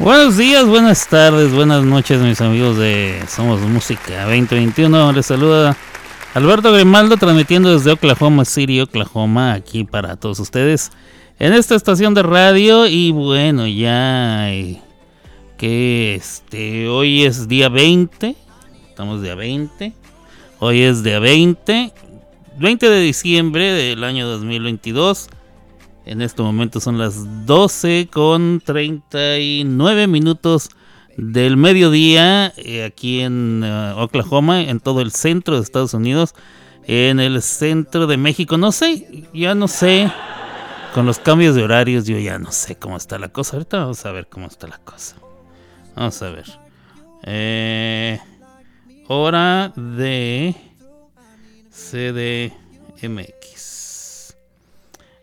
Buenos días, buenas tardes, buenas noches, mis amigos de Somos Música 2021. Les saluda Alberto Grimaldo transmitiendo desde Oklahoma City, Oklahoma, aquí para todos ustedes en esta estación de radio. Y bueno, ya eh, que este hoy es día 20, estamos día 20. Hoy es día 20, 20 de diciembre del año 2022. En este momento son las 12 con 39 minutos del mediodía eh, aquí en eh, Oklahoma, en todo el centro de Estados Unidos, en el centro de México. No sé, ya no sé. Con los cambios de horarios yo ya no sé cómo está la cosa. Ahorita vamos a ver cómo está la cosa. Vamos a ver. Eh, hora de CDMX.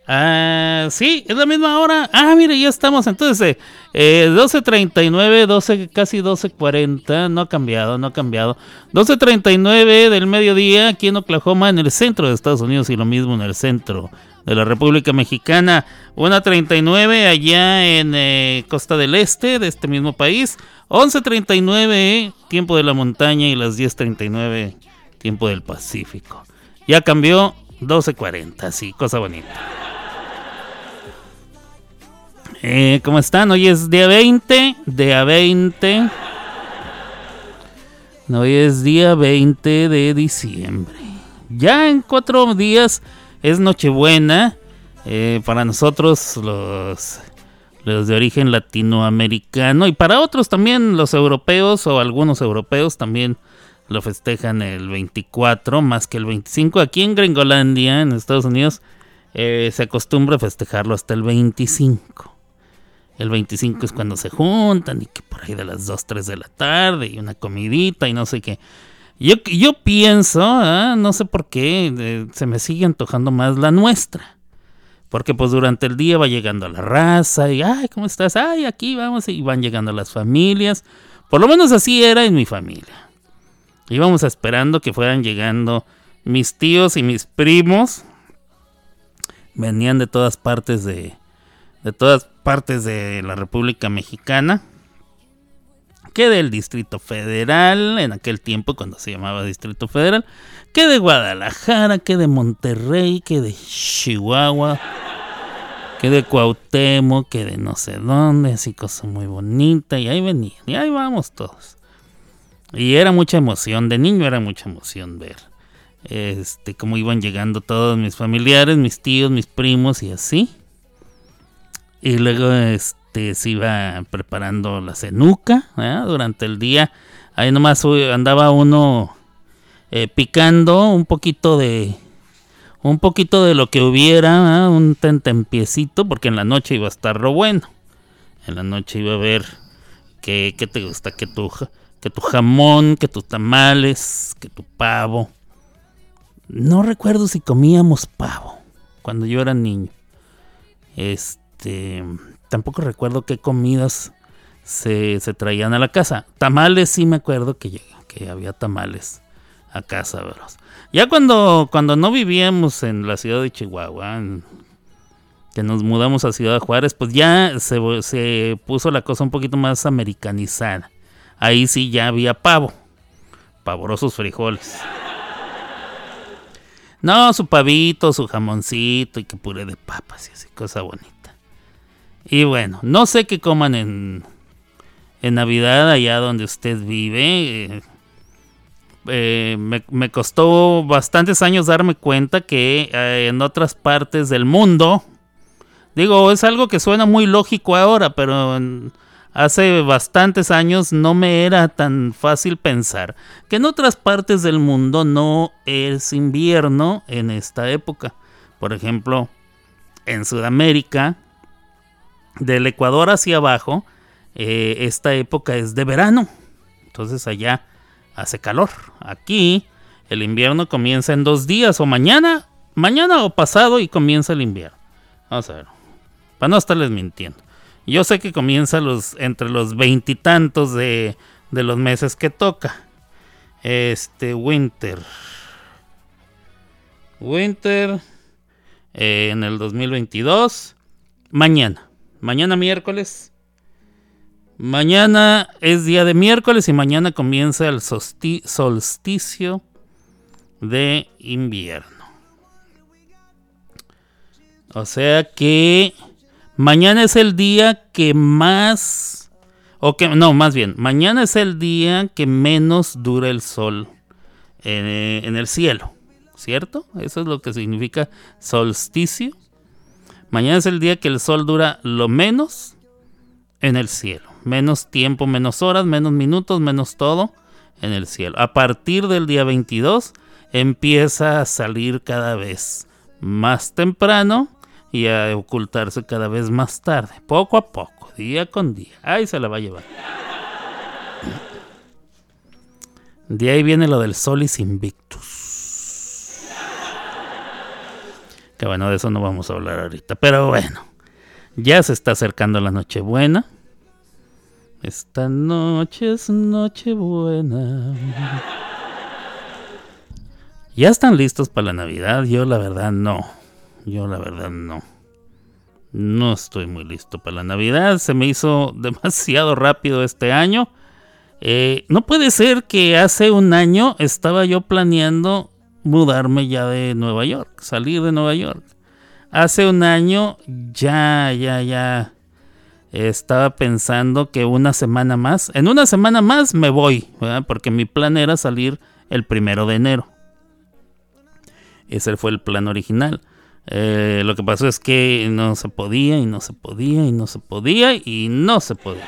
Ah, sí, es la misma hora. Ah, mire, ya estamos. Entonces, eh, 12.39, 12, casi 12.40. No ha cambiado, no ha cambiado. 12.39 del mediodía aquí en Oklahoma, en el centro de Estados Unidos y lo mismo en el centro de la República Mexicana. 1.39 allá en eh, Costa del Este de este mismo país. 11.39 tiempo de la montaña y las 10.39 tiempo del Pacífico. Ya cambió 12.40, sí, cosa bonita. Eh, ¿Cómo están? Hoy es día 20, día 20. Hoy es día 20 de diciembre. Ya en cuatro días es Nochebuena. Eh, para nosotros los, los de origen latinoamericano y para otros también los europeos o algunos europeos también lo festejan el 24 más que el 25. Aquí en Gringolandia, en Estados Unidos, eh, se acostumbra festejarlo hasta el 25. El 25 es cuando se juntan y que por ahí de las 2, 3 de la tarde y una comidita y no sé qué. Yo, yo pienso, ¿ah? no sé por qué, se me sigue antojando más la nuestra. Porque pues durante el día va llegando la raza y, ay, ¿cómo estás? Ay, aquí vamos y van llegando las familias. Por lo menos así era en mi familia. Íbamos esperando que fueran llegando mis tíos y mis primos. Venían de todas partes de, de todas partes de la República Mexicana, que del Distrito Federal, en aquel tiempo cuando se llamaba Distrito Federal, que de Guadalajara, que de Monterrey, que de Chihuahua, que de Cuauhtémoc, que de no sé dónde, así cosa muy bonita, y ahí venían, y ahí vamos todos. Y era mucha emoción, de niño era mucha emoción ver este cómo iban llegando todos mis familiares, mis tíos, mis primos y así. Y luego este, se iba preparando la cenuca durante el día. Ahí nomás andaba uno eh, picando un poquito de un poquito de lo que hubiera, un tentempiecito, porque en la noche iba a estar lo bueno. En la noche iba a ver qué, qué te gusta, que tu, que tu jamón, que tus tamales, que tu pavo. No recuerdo si comíamos pavo cuando yo era niño. Este este, tampoco recuerdo qué comidas se, traían a la casa. Tamales sí me acuerdo que, que había tamales a casa, Ya cuando, cuando no vivíamos en la ciudad de Chihuahua, que nos mudamos a Ciudad Juárez, pues ya se, se, puso la cosa un poquito más americanizada. Ahí sí ya había pavo, pavorosos frijoles. No, su pavito, su jamoncito y que puré de papas y así, cosa bonita. Y bueno, no sé qué coman en, en Navidad allá donde usted vive. Eh, me, costó bastantes años darme cuenta que eh, en otras partes del mundo, digo, es algo que suena muy lógico ahora, pero hace bastantes años no me era tan fácil pensar que en otras partes del mundo no es invierno en esta época. Por ejemplo, en Sudamérica del Ecuador hacia abajo, eh, esta época es de verano. Entonces allá hace calor. Aquí el invierno comienza en dos días o mañana, mañana o pasado y comienza el invierno. Vamos a ver. Para no estarles mintiendo. Yo sé que comienza los, entre los veintitantos de, de los meses que toca. Este, winter. Winter eh, en el 2022. Mañana. Mañana miércoles. Mañana es día de miércoles y mañana comienza el solsticio de invierno. O sea que mañana es el día que más, o que no, más bien, mañana es el día que menos dura el sol en, el cielo, ¿cierto? Eso es lo que significa solsticio. Mañana es el día que el sol dura lo menos en el cielo. Menos tiempo, menos horas, menos minutos, menos todo en el cielo. A partir del día 22 empieza a salir cada vez más temprano y a ocultarse cada vez más tarde, poco a poco, día con día. Ahí se la va a llevar. De ahí viene lo del Solis Invictus. Que bueno, de eso no vamos a hablar ahorita. Pero bueno, ya se está acercando la Nochebuena. Esta noche es Nochebuena. ¿Ya están listos para la Navidad? Yo la verdad no. Yo la verdad no. No estoy muy listo para la Navidad. Se me hizo demasiado rápido este año. Eh, no puede ser que hace un año estaba yo planeando mudarme ya de Nueva York, salir de Nueva York. Hace un año ya, ya, ya estaba pensando que una semana más, en una semana más me voy, porque mi plan era salir el primero de enero. Ese fue el plan original. Eh, lo que pasó es que no se podía y no se podía y no se podía y no se podía.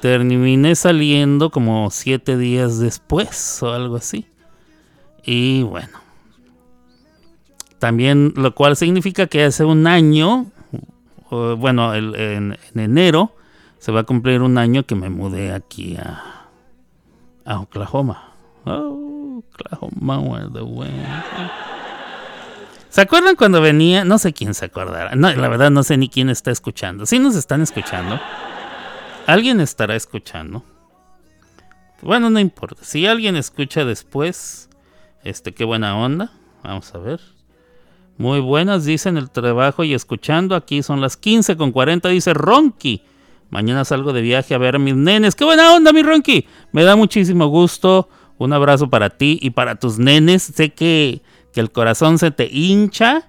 Terminé saliendo como siete días después o algo así. Y bueno. También lo cual significa que hace un año, bueno, en, enero, se va a cumplir un año que me mudé aquí a, a Oklahoma. Oh, Oklahoma, where the wind. ¿Se acuerdan cuando venía? No sé quién se acordará. La verdad no sé ni quién está escuchando. Si nos están escuchando. ¿Alguien estará escuchando? Bueno, no importa. Si alguien escucha después, este, qué buena onda. Vamos a ver. Muy buenas, dicen el trabajo y escuchando. Aquí son las 15 con 40, dice Ronky. Mañana salgo de viaje a ver a mis nenes. ¡Qué buena onda, mi Ronky! Me da muchísimo gusto. Un abrazo para ti y para tus nenes. Sé que, que el corazón se te hincha.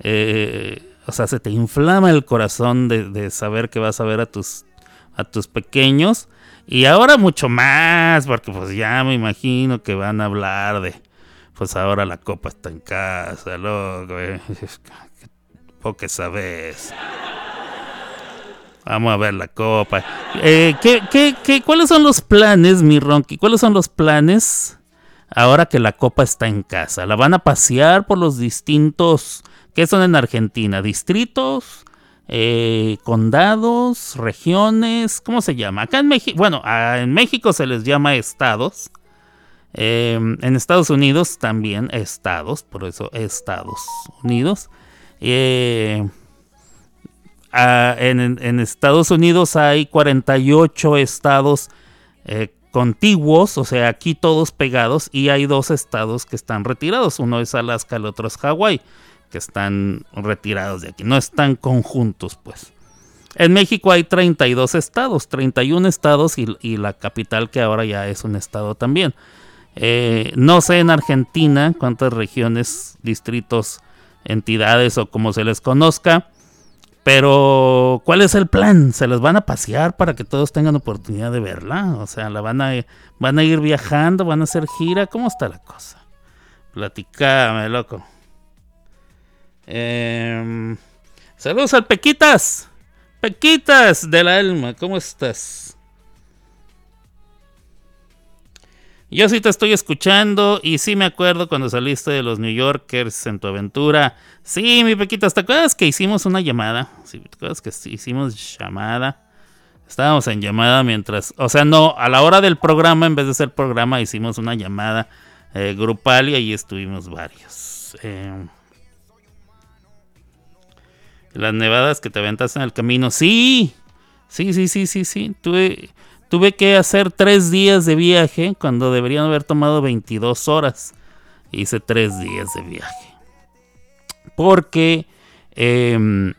Eh, o sea, se te inflama el corazón de, de saber que vas a ver a tus a tus pequeños. Y ahora mucho más, porque pues ya me imagino que van a hablar de, pues ahora la copa está en casa, loco. Eh. que sabes. Vamos a ver la copa. Eh, ¿qué, qué, qué, cuáles son los planes, mi Ronky? ¿Cuáles son los planes ahora que la copa está en casa? ¿La van a pasear por los distintos... ¿Qué son en Argentina? ¿Distritos? Eh, condados, regiones, ¿cómo se llama? Acá en México, bueno, en México se les llama estados. Em, en Estados Unidos también estados, por eso Estados Unidos. Eh, en, Estados Unidos hay 48 estados eh, contiguos, o sea, aquí todos pegados, y hay dos estados que están retirados. Uno es Alaska, el otro es Hawái que están retirados de aquí. No están conjuntos, pues. En México hay 32 estados, 31 estados y, la capital que ahora ya es un estado también. Eh, no sé en Argentina cuántas regiones, distritos, entidades o como se les conozca. Pero, ¿cuál es el plan? ¿Se les van a pasear para que todos tengan oportunidad de verla? O sea, ¿la van a, van a ir viajando? ¿Van a hacer gira? ¿Cómo está la cosa? Platicame, loco. Em, saludos al Pequitas. Pequitas del alma, ¿cómo estás? Yo sí te estoy escuchando y sí me acuerdo cuando saliste de los New Yorkers en tu aventura. Sí, mi Pequitas, ¿te acuerdas que hicimos una llamada? Sí, ¿te acuerdas que hicimos llamada? Estábamos en llamada mientras, o sea, no, a la hora del programa, en vez de ser programa, hicimos una llamada eh, grupal y ahí estuvimos varios. Eh, las nevadas que te aventas en el camino. Sí, sí, sí, sí, sí, sí. Tuve, tuve que hacer tres días de viaje cuando deberían haber tomado 22 horas. Hice tres días de viaje. Porque em,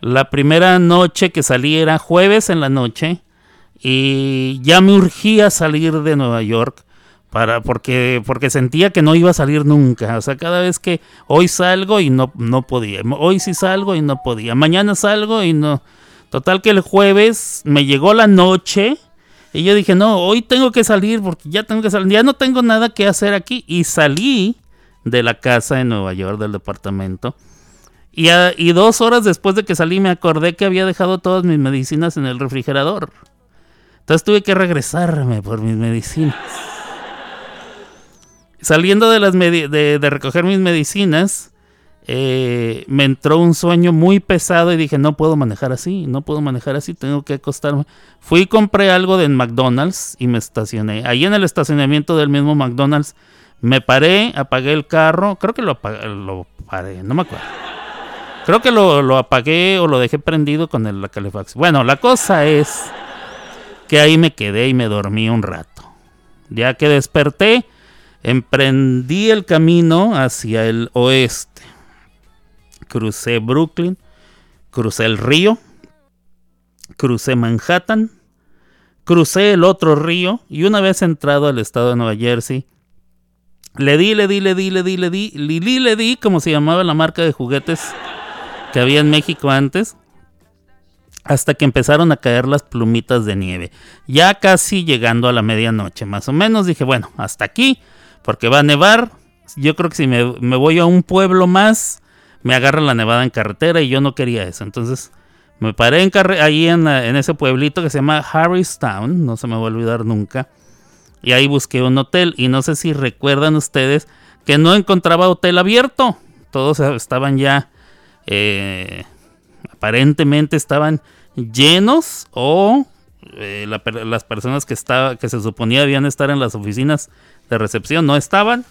La primera noche que salí era jueves en la noche y ya me urgía salir de Nueva York para porque porque sentía que no iba a salir nunca, o sea, cada vez que hoy salgo y no no podía, hoy sí salgo y no podía, mañana salgo y no Total que el jueves me llegó la noche y yo dije, "No, hoy tengo que salir porque ya tengo que salir, ya no tengo nada que hacer aquí" y salí de la casa en Nueva York del departamento. Y, y dos horas después de que salí me acordé que había dejado todas mis medicinas en el refrigerador. Entonces tuve que regresarme por mis medicinas. Saliendo de, las de, recoger mis medicinas, eh, me entró un sueño muy pesado y dije, no puedo manejar así, no puedo manejar así, tengo que acostarme. Fui y compré algo de McDonald's y me estacioné. Ahí en el estacionamiento del mismo McDonald's me paré, apagué el carro, creo que lo, lo paré, no me acuerdo. Creo que lo, apagué o lo dejé prendido con el, la calefacción. Bueno, la cosa es que ahí me quedé y me dormí un rato. Ya que desperté, emprendí el camino hacia el oeste. Crucé Brooklyn, crucé el río, crucé Manhattan, crucé el otro río y una vez entrado al estado de Nueva Jersey, le di, le di, le di, le di, le di, le di, le di, como se llamaba la marca de juguetes que había en México antes hasta que empezaron a caer las plumitas de nieve. Ya casi llegando a la medianoche, más o menos, dije, bueno, hasta aquí, porque va a nevar. Yo creo que si me, voy a un pueblo más, me agarra la nevada en carretera y yo no quería eso. Entonces me paré en ahí en, en, ese pueblito que se llama Harristown, no se me va a olvidar nunca. Y ahí busqué un hotel y no sé si recuerdan ustedes que no encontraba hotel abierto. Todos estaban ya... Eh, aparentemente estaban llenos o eh, las personas que, estaba, que se suponía debían estar en las oficinas de recepción no estaban.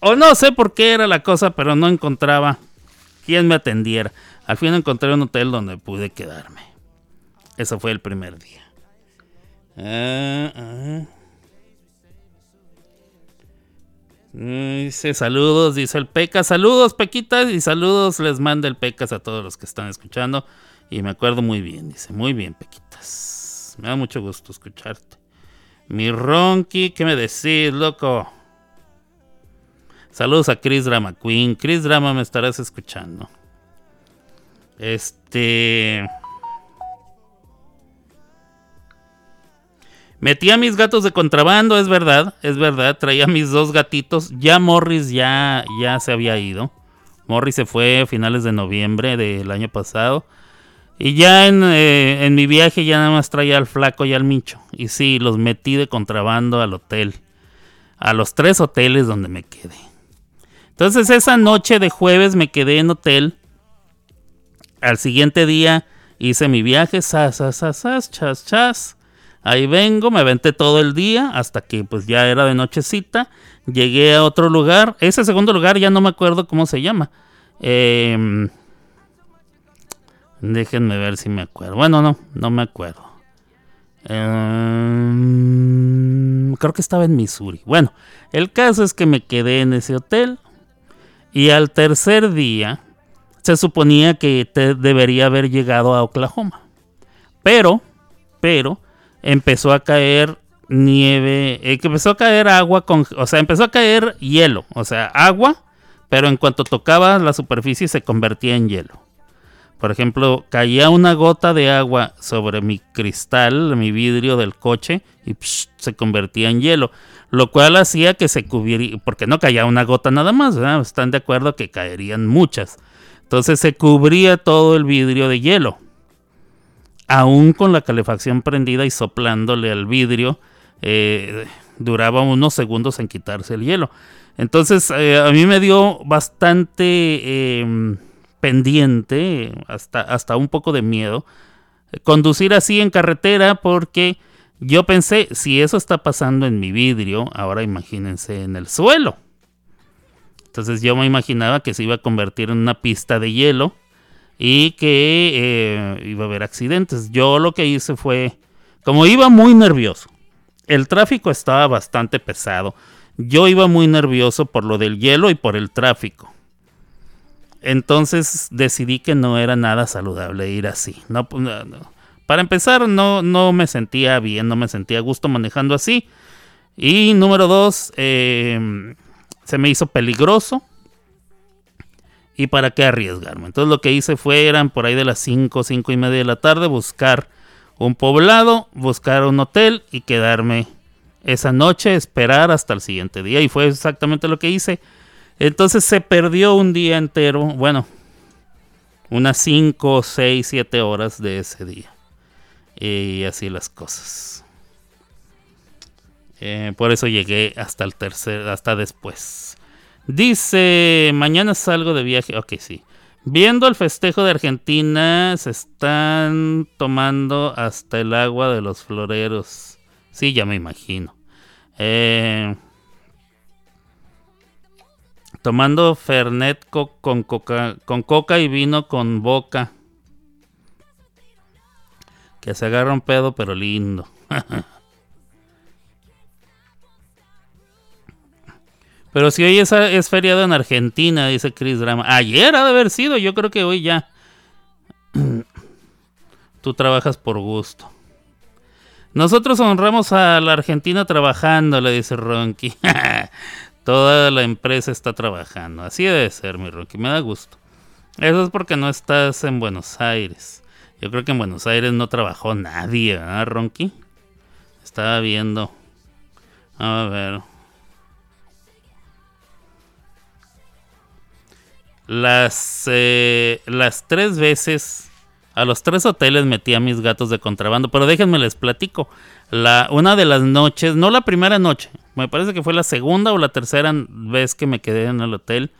O no sé por qué era la cosa, pero no encontraba quien me atendiera. Al fin encontré un hotel donde pude quedarme. Eso fue el primer día. Ah, ah. Dice saludos, dice el Pecas. Saludos, Pequitas, y saludos les manda el Pecas a todos los que están escuchando. Y me acuerdo muy bien, dice, muy bien, Pequitas. Me da mucho gusto escucharte. Mi Ronky, ¿qué me decís, loco? Saludos a Chris Drama Queen. Chris Drama, me estarás escuchando. Este. Metí a mis gatos de contrabando, es verdad, es verdad. Traía mis dos gatitos. Ya Morris ya, ya se había ido. Morris se fue a finales de noviembre del año pasado. Y ya en, eh, en mi viaje ya nada más traía al flaco y al micho. Y sí, los metí de contrabando al hotel. A los tres hoteles donde me quedé. Entonces esa noche de jueves me quedé en hotel. Al siguiente día hice mi viaje. Sas, sas, sas, sas, chas, chas Ahí vengo, me aventé todo el día hasta que pues ya era de nochecita. Llegué a otro lugar. Ese segundo lugar ya no me acuerdo cómo se llama. Em, déjenme ver si me acuerdo. Bueno, no, no me acuerdo. Em, creo que estaba en Missouri. Bueno, el caso es que me quedé en ese hotel. Y al tercer día se suponía que debería haber llegado a Oklahoma. Pero, pero, empezó a caer nieve, eh, empezó a caer agua o sea, empezó a caer hielo, o sea, agua, pero en cuanto tocaba la superficie se convertía en hielo. Por ejemplo, caía una gota de agua sobre mi cristal, mi vidrio del coche, y se convertía en hielo. Lo cual hacía que se cubriera, porque no caía una gota nada más, Están de acuerdo que caerían muchas. Entonces se cubría todo el vidrio de hielo aún con la calefacción prendida y soplándole al vidrio, eh, duraba unos segundos en quitarse el hielo. Entonces eh, a mí me dio bastante em, pendiente, hasta, hasta un poco de miedo, conducir así en carretera porque yo pensé, si eso está pasando en mi vidrio, ahora imagínense en el suelo. Entonces yo me imaginaba que se iba a convertir en una pista de hielo y que eh, iba a haber accidentes. Yo lo que hice fue, como iba muy nervioso, el tráfico estaba bastante pesado. Yo iba muy nervioso por lo del hielo y por el tráfico. Entonces decidí que no era nada saludable ir así. No, Para empezar, no, no me sentía bien, no me sentía a gusto manejando así. Y número dos, em, se me hizo peligroso. ¿Y para qué arriesgarme? Entonces lo que hice fue, eran por ahí de las 5, 5 y media de la tarde, buscar un poblado, buscar un hotel y quedarme esa noche, esperar hasta el siguiente día. Y fue exactamente lo que hice. Entonces se perdió un día entero, bueno, unas 5, 6, 7 horas de ese día. Y así las cosas. Eh, por eso llegué hasta el tercer, hasta después. Dice, mañana salgo de viaje. Ok, sí. Viendo el festejo de Argentina, se están tomando hasta el agua de los floreros. Sí, ya me imagino. Eh, tomando Fernet con, coca, y vino con boca. Que se agarra un pedo, pero lindo. Pero si hoy es, es, feriado en Argentina, dice Chris Drama. Ayer ha de haber sido, yo creo que hoy ya. Tú trabajas por gusto. Nosotros honramos a la Argentina trabajando, le dice Ronky. Toda la empresa está trabajando. Así debe ser, mi Ronky. Me da gusto. Eso es porque no estás en Buenos Aires. Yo creo que en Buenos Aires no trabajó nadie, ¿ah, Ronky? Estaba viendo. A ver. Las, eh, las tres veces, a los tres hoteles metí a mis gatos de contrabando, pero déjenme les platico. La, una de las noches, no la primera noche, me parece que fue la segunda o la tercera vez que me quedé en el hotel.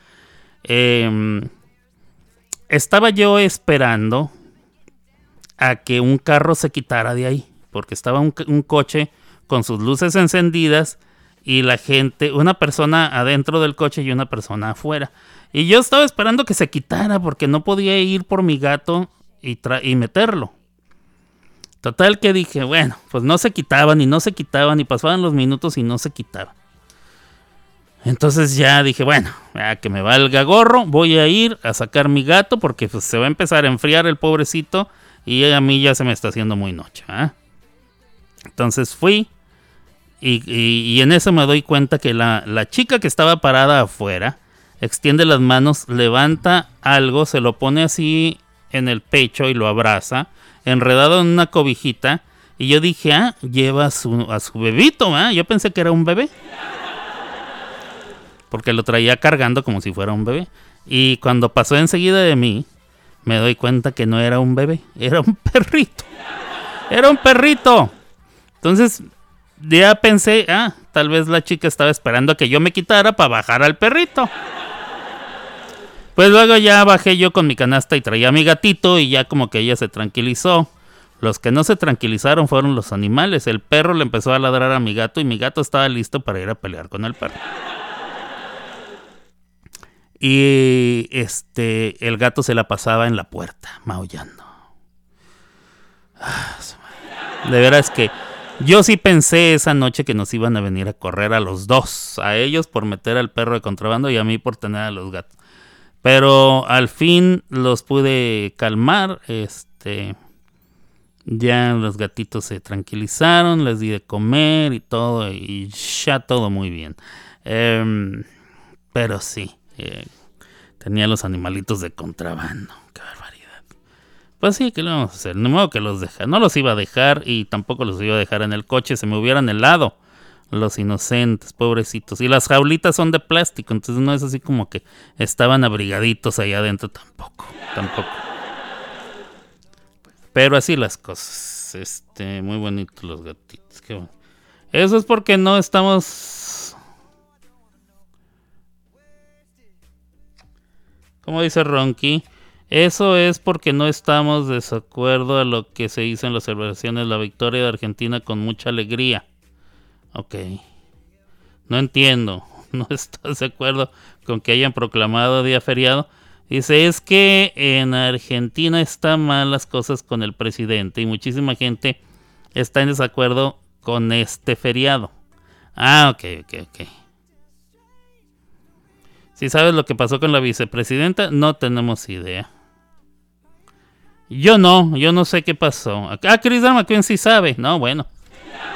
Em, estaba yo esperando a que un carro se quitara de ahí, porque estaba un, un coche con sus luces encendidas y la gente, una persona adentro del coche y una persona afuera. Y yo estaba esperando que se quitara porque no podía ir por mi gato y, y meterlo. Total que dije, bueno, pues no se quitaban y no se quitaban y pasaban los minutos y no se quitaba. Entonces ya dije, bueno, que me valga gorro, voy a ir a sacar mi gato porque pues, se va a empezar a enfriar el pobrecito y a mí ya se me está haciendo muy noche. ¿ah? Entonces fui y, en eso me doy cuenta que la, la chica que estaba parada afuera, extiende las manos, levanta algo, se lo pone así en el pecho y lo abraza, enredado en una cobijita. Y yo dije, ah, lleva a su, a su bebito, ¿ah? Yo pensé que era un bebé. Porque lo traía cargando como si fuera un bebé. Y cuando pasó enseguida de mí, me doy cuenta que no era un bebé, era un perrito. Era un perrito. Entonces, ya pensé, ah, tal vez la chica estaba esperando a que yo me quitara para bajar al perrito. Pues luego ya bajé yo con mi canasta y traía a mi gatito y ya como que ella se tranquilizó. Los que no se tranquilizaron fueron los animales. El perro le empezó a ladrar a mi gato y mi gato estaba listo para ir a pelear con el perro. Y este el gato se la pasaba en la puerta, maullando. Ah, de veras que yo sí pensé esa noche que nos iban a venir a correr a los dos, a ellos por meter al perro de contrabando y a mí por tener a los gatos. Pero al fin los pude calmar. Este. Ya los gatitos se tranquilizaron, les di de comer y todo, y ya todo muy bien. Em, pero sí, eh, tenía los animalitos de contrabando. Qué barbaridad. Pues sí, ¿qué le vamos a hacer? No modo que los deja. No los iba a dejar y tampoco los iba a dejar en el coche, se me hubieran helado los inocentes, pobrecitos. Y las jaulitas son de plástico, entonces no es así como que estaban abrigaditos allá adentro tampoco, tampoco. Pero así las cosas. Este, muy bonitos los gatitos. Eso es porque no estamos. Como dice Ronky, eso es porque no estamos desacuerdo a lo que se hizo en las celebraciones la victoria de Argentina con mucha alegría. Ok. No entiendo. No estás de acuerdo con que hayan proclamado día feriado. Dice, es que en Argentina están mal las cosas con el presidente y muchísima gente está en desacuerdo con este feriado. Ah, ok, ok, ok. Si sabes lo que pasó con la vicepresidenta, no tenemos idea. Yo no, yo no sé qué pasó. Ah, Chris McQueen sí sabe. No, bueno.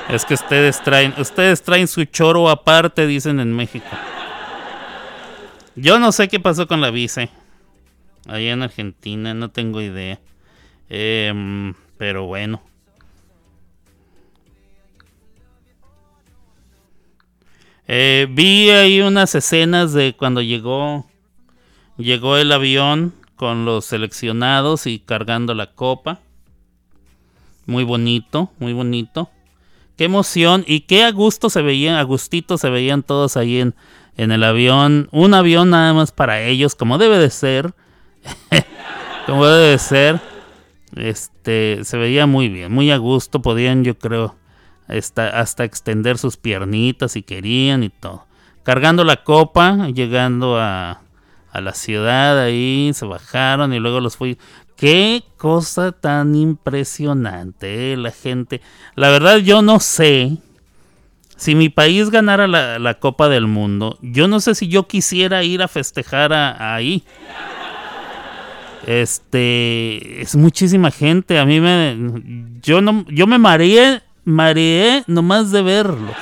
Es que ustedes traen, ustedes traen su choro aparte, dicen en México. Yo no sé qué pasó con la vice. Allá en Argentina, no tengo idea. Em, pero bueno. Eh, vi ahí unas escenas de cuando llegó llegó el avión con los seleccionados y cargando la copa. Muy bonito, muy bonito. Qué emoción y qué a gusto se veían, a gustito se veían todos ahí en, en el avión. Un avión nada más para ellos, como debe de ser. como debe de ser. Este, se veía muy bien, muy a gusto. Podían, yo creo, hasta, hasta extender sus piernitas si querían y todo. Cargando la copa, llegando a, a la ciudad ahí, se bajaron y luego los fui. Qué cosa tan impresionante, eh, la gente. La verdad yo no sé si mi país ganara la, Copa del Mundo, yo no sé si yo quisiera ir a festejar ahí. Este, es muchísima gente. A mí me, yo no, yo me mareé, mareé nomás de verlos.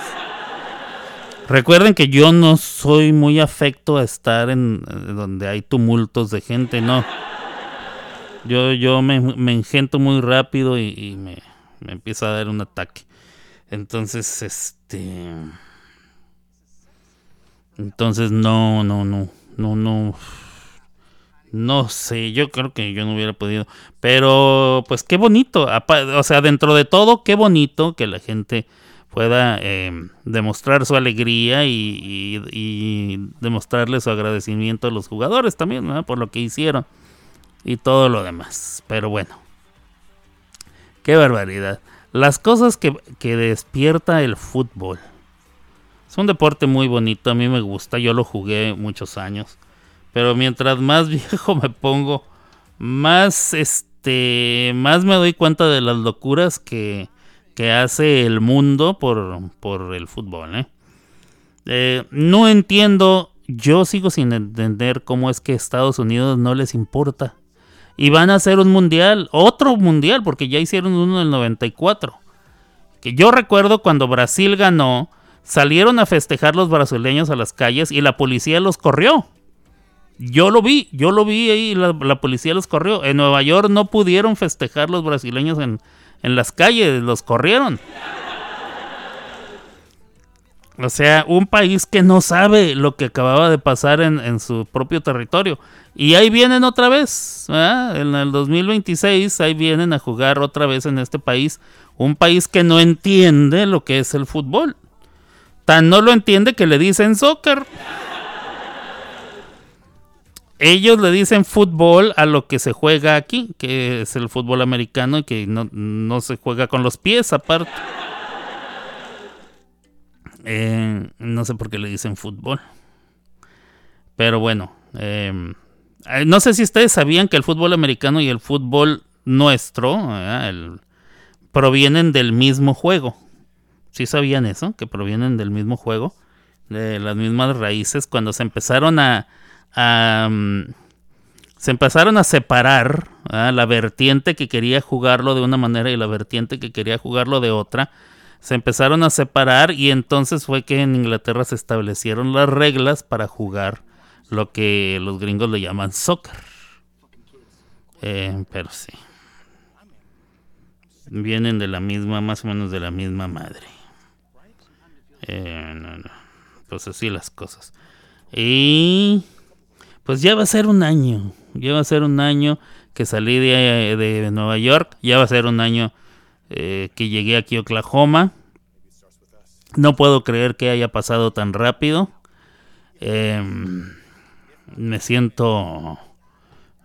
Recuerden que yo no soy muy afecto a estar en donde hay tumultos de gente, no. Yo, yo me, me engento muy rápido y, me, me empieza a dar un ataque. Entonces, este. Entonces, no, no, no, no, no. No sé, yo creo que yo no hubiera podido. Pero, pues qué bonito. O sea, dentro de todo, qué bonito que la gente pueda em, demostrar su alegría y, demostrarle su agradecimiento a los jugadores también, Por lo que hicieron y todo lo demás. Pero bueno, qué barbaridad. Las cosas que, despierta el fútbol. Es un deporte muy bonito, a mí me gusta, yo lo jugué muchos años. Pero mientras más viejo me pongo, más este más me doy cuenta de las locuras que, que hace el mundo por, por el fútbol. ¿eh? Eh, no entiendo, yo sigo sin entender cómo es que Estados Unidos no les importa y van a hacer un mundial, otro mundial, porque ya hicieron uno en el 94. Que yo recuerdo cuando Brasil ganó, salieron a festejar los brasileños a las calles y la policía los corrió. Yo lo vi, yo lo vi ahí, la, la policía los corrió. En Nueva York no pudieron festejar los brasileños en, en las calles, los corrieron. O sea, un país que no sabe lo que acababa de pasar en, su propio territorio. Y ahí vienen otra vez, en el 2026, ahí vienen a jugar otra vez en este país. Un país que no entiende lo que es el fútbol. Tan no lo entiende que le dicen soccer. Ellos le dicen fútbol a lo que se juega aquí, que es el fútbol americano y que no, no se juega con los pies aparte. Eh, no sé por qué le dicen fútbol. Pero bueno, em, eh, no sé si ustedes sabían que el fútbol americano y el fútbol nuestro provienen del mismo juego. ¿Sí sabían eso? Que provienen del mismo juego, de las mismas raíces. Cuando se empezaron a, mm, se empezaron a separar la vertiente que quería jugarlo de una manera y la vertiente que quería jugarlo de otra se empezaron a separar y entonces fue que en Inglaterra se establecieron las reglas para jugar lo que los gringos le llaman soccer. Eh, pero sí. Vienen de la misma, más o menos de la misma madre. Eh, no, no. Pues así las cosas. Y pues ya va a ser un año. Ya va a ser un año que salí de, de Nueva York. Ya va a ser un año eh, que llegué aquí a Oklahoma. No puedo creer que haya pasado tan rápido. Em, me siento...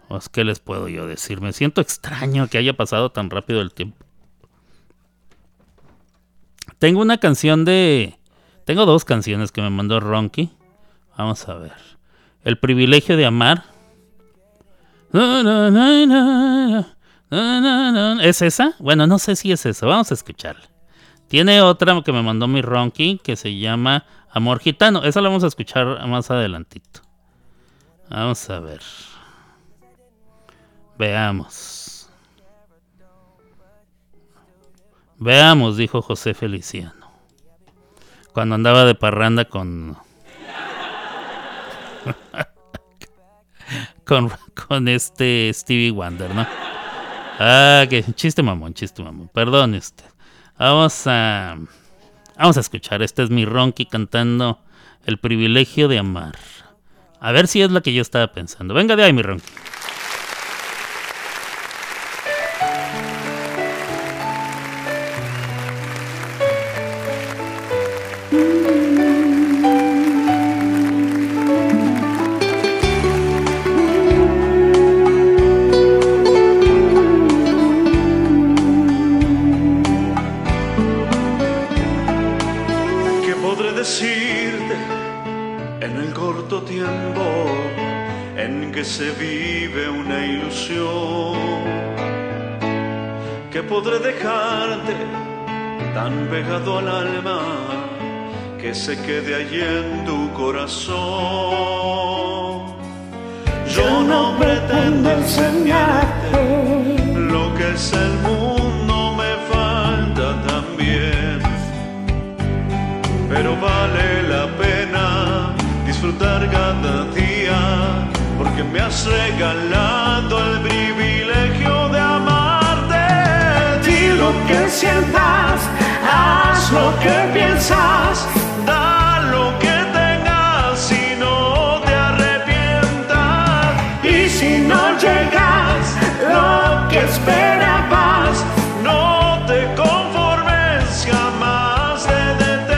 Pues, ¿Qué les puedo yo decir? Me siento extraño que haya pasado tan rápido el tiempo. Tengo una canción de... Tengo dos canciones que me mandó Ronky. Vamos a ver. El privilegio de amar. ¿Es esa? Bueno, no sé si es esa. Vamos a escucharla. Tiene otra que me mandó mi Ronky que se llama Amor Gitano. Esa la vamos a escuchar más adelantito. Vamos a ver. Veamos. Veamos, dijo José Feliciano. Cuando andaba de parranda con... con, con este Stevie Wonder, ¿no? Ah, que chiste mamón, chiste mamón. Perdón usted. Vamos a... Vamos a escuchar. Este es mi Ronky cantando El privilegio de amar. A ver si es la que yo estaba pensando. Venga de ahí, mi Ronky. Se quede allí en tu corazón. Yo no pretendo enseñarte lo que es el mundo, me falta también. Pero vale la pena disfrutar cada día, porque me has regalado el privilegio de amarte. Di lo que sientas, lo que piensas esperabas, no te conformes, jamás te detengas.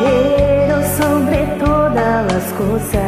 Pero sobre todas las cosas,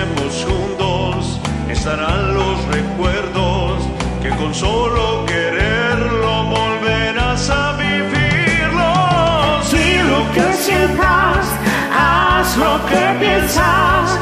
estarán los recuerdos que con solo quererlo volverás a vivirlo. Si lo que sientas, haz lo que piensas,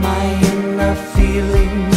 my inner feelings.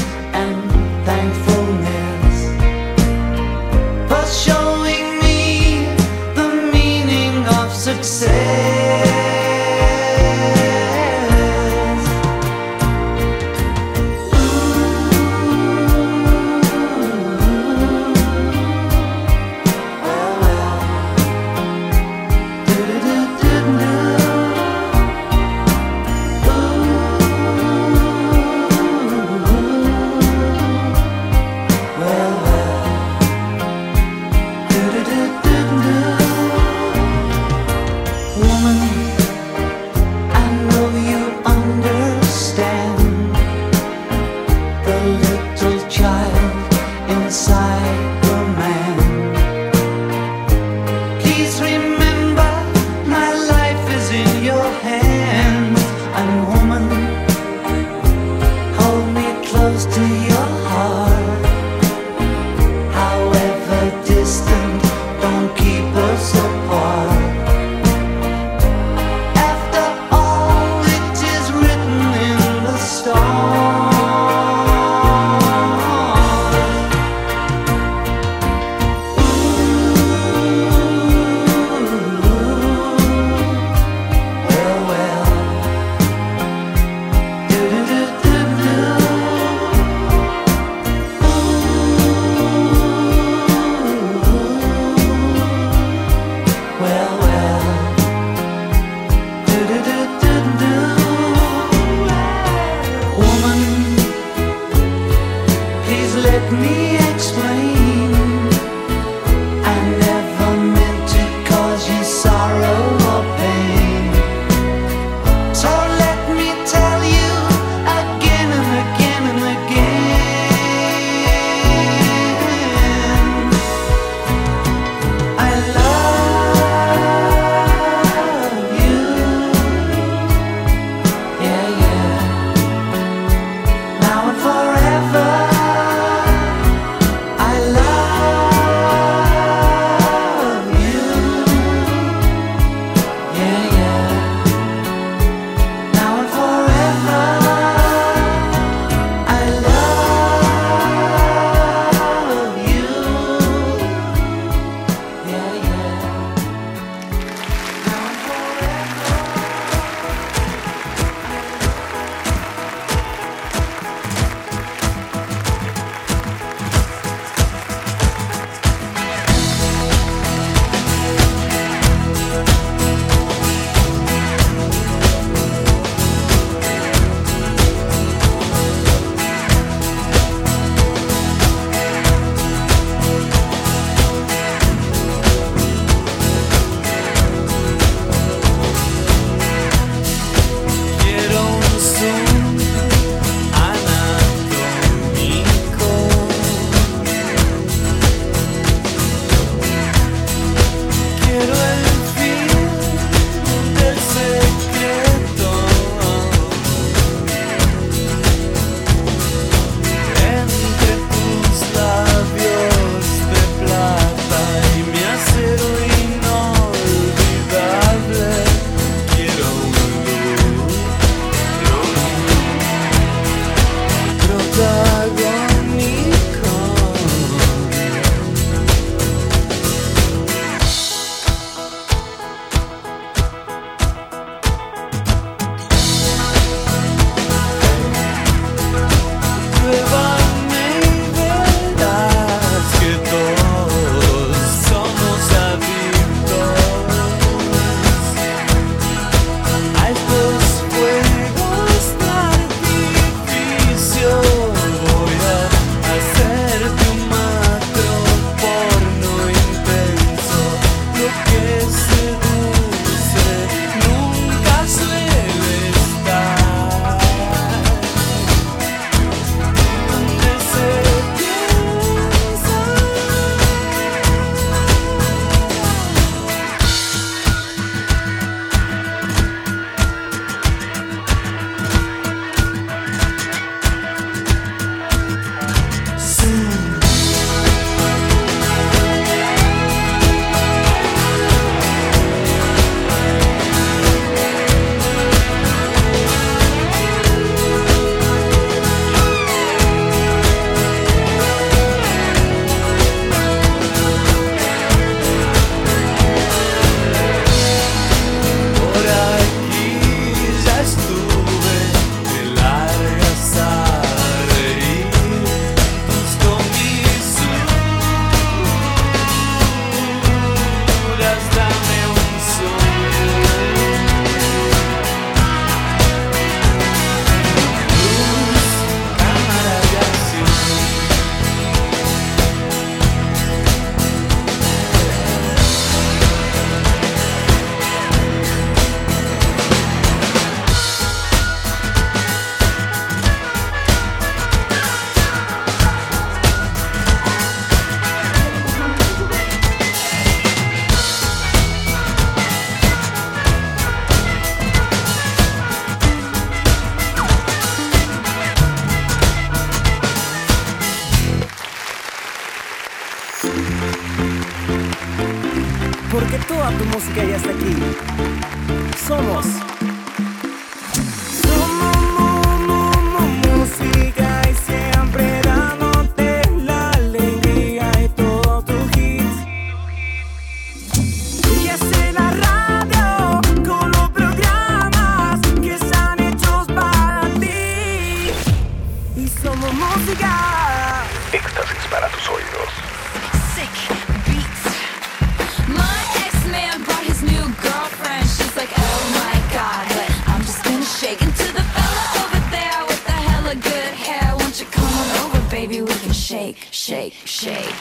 Shake.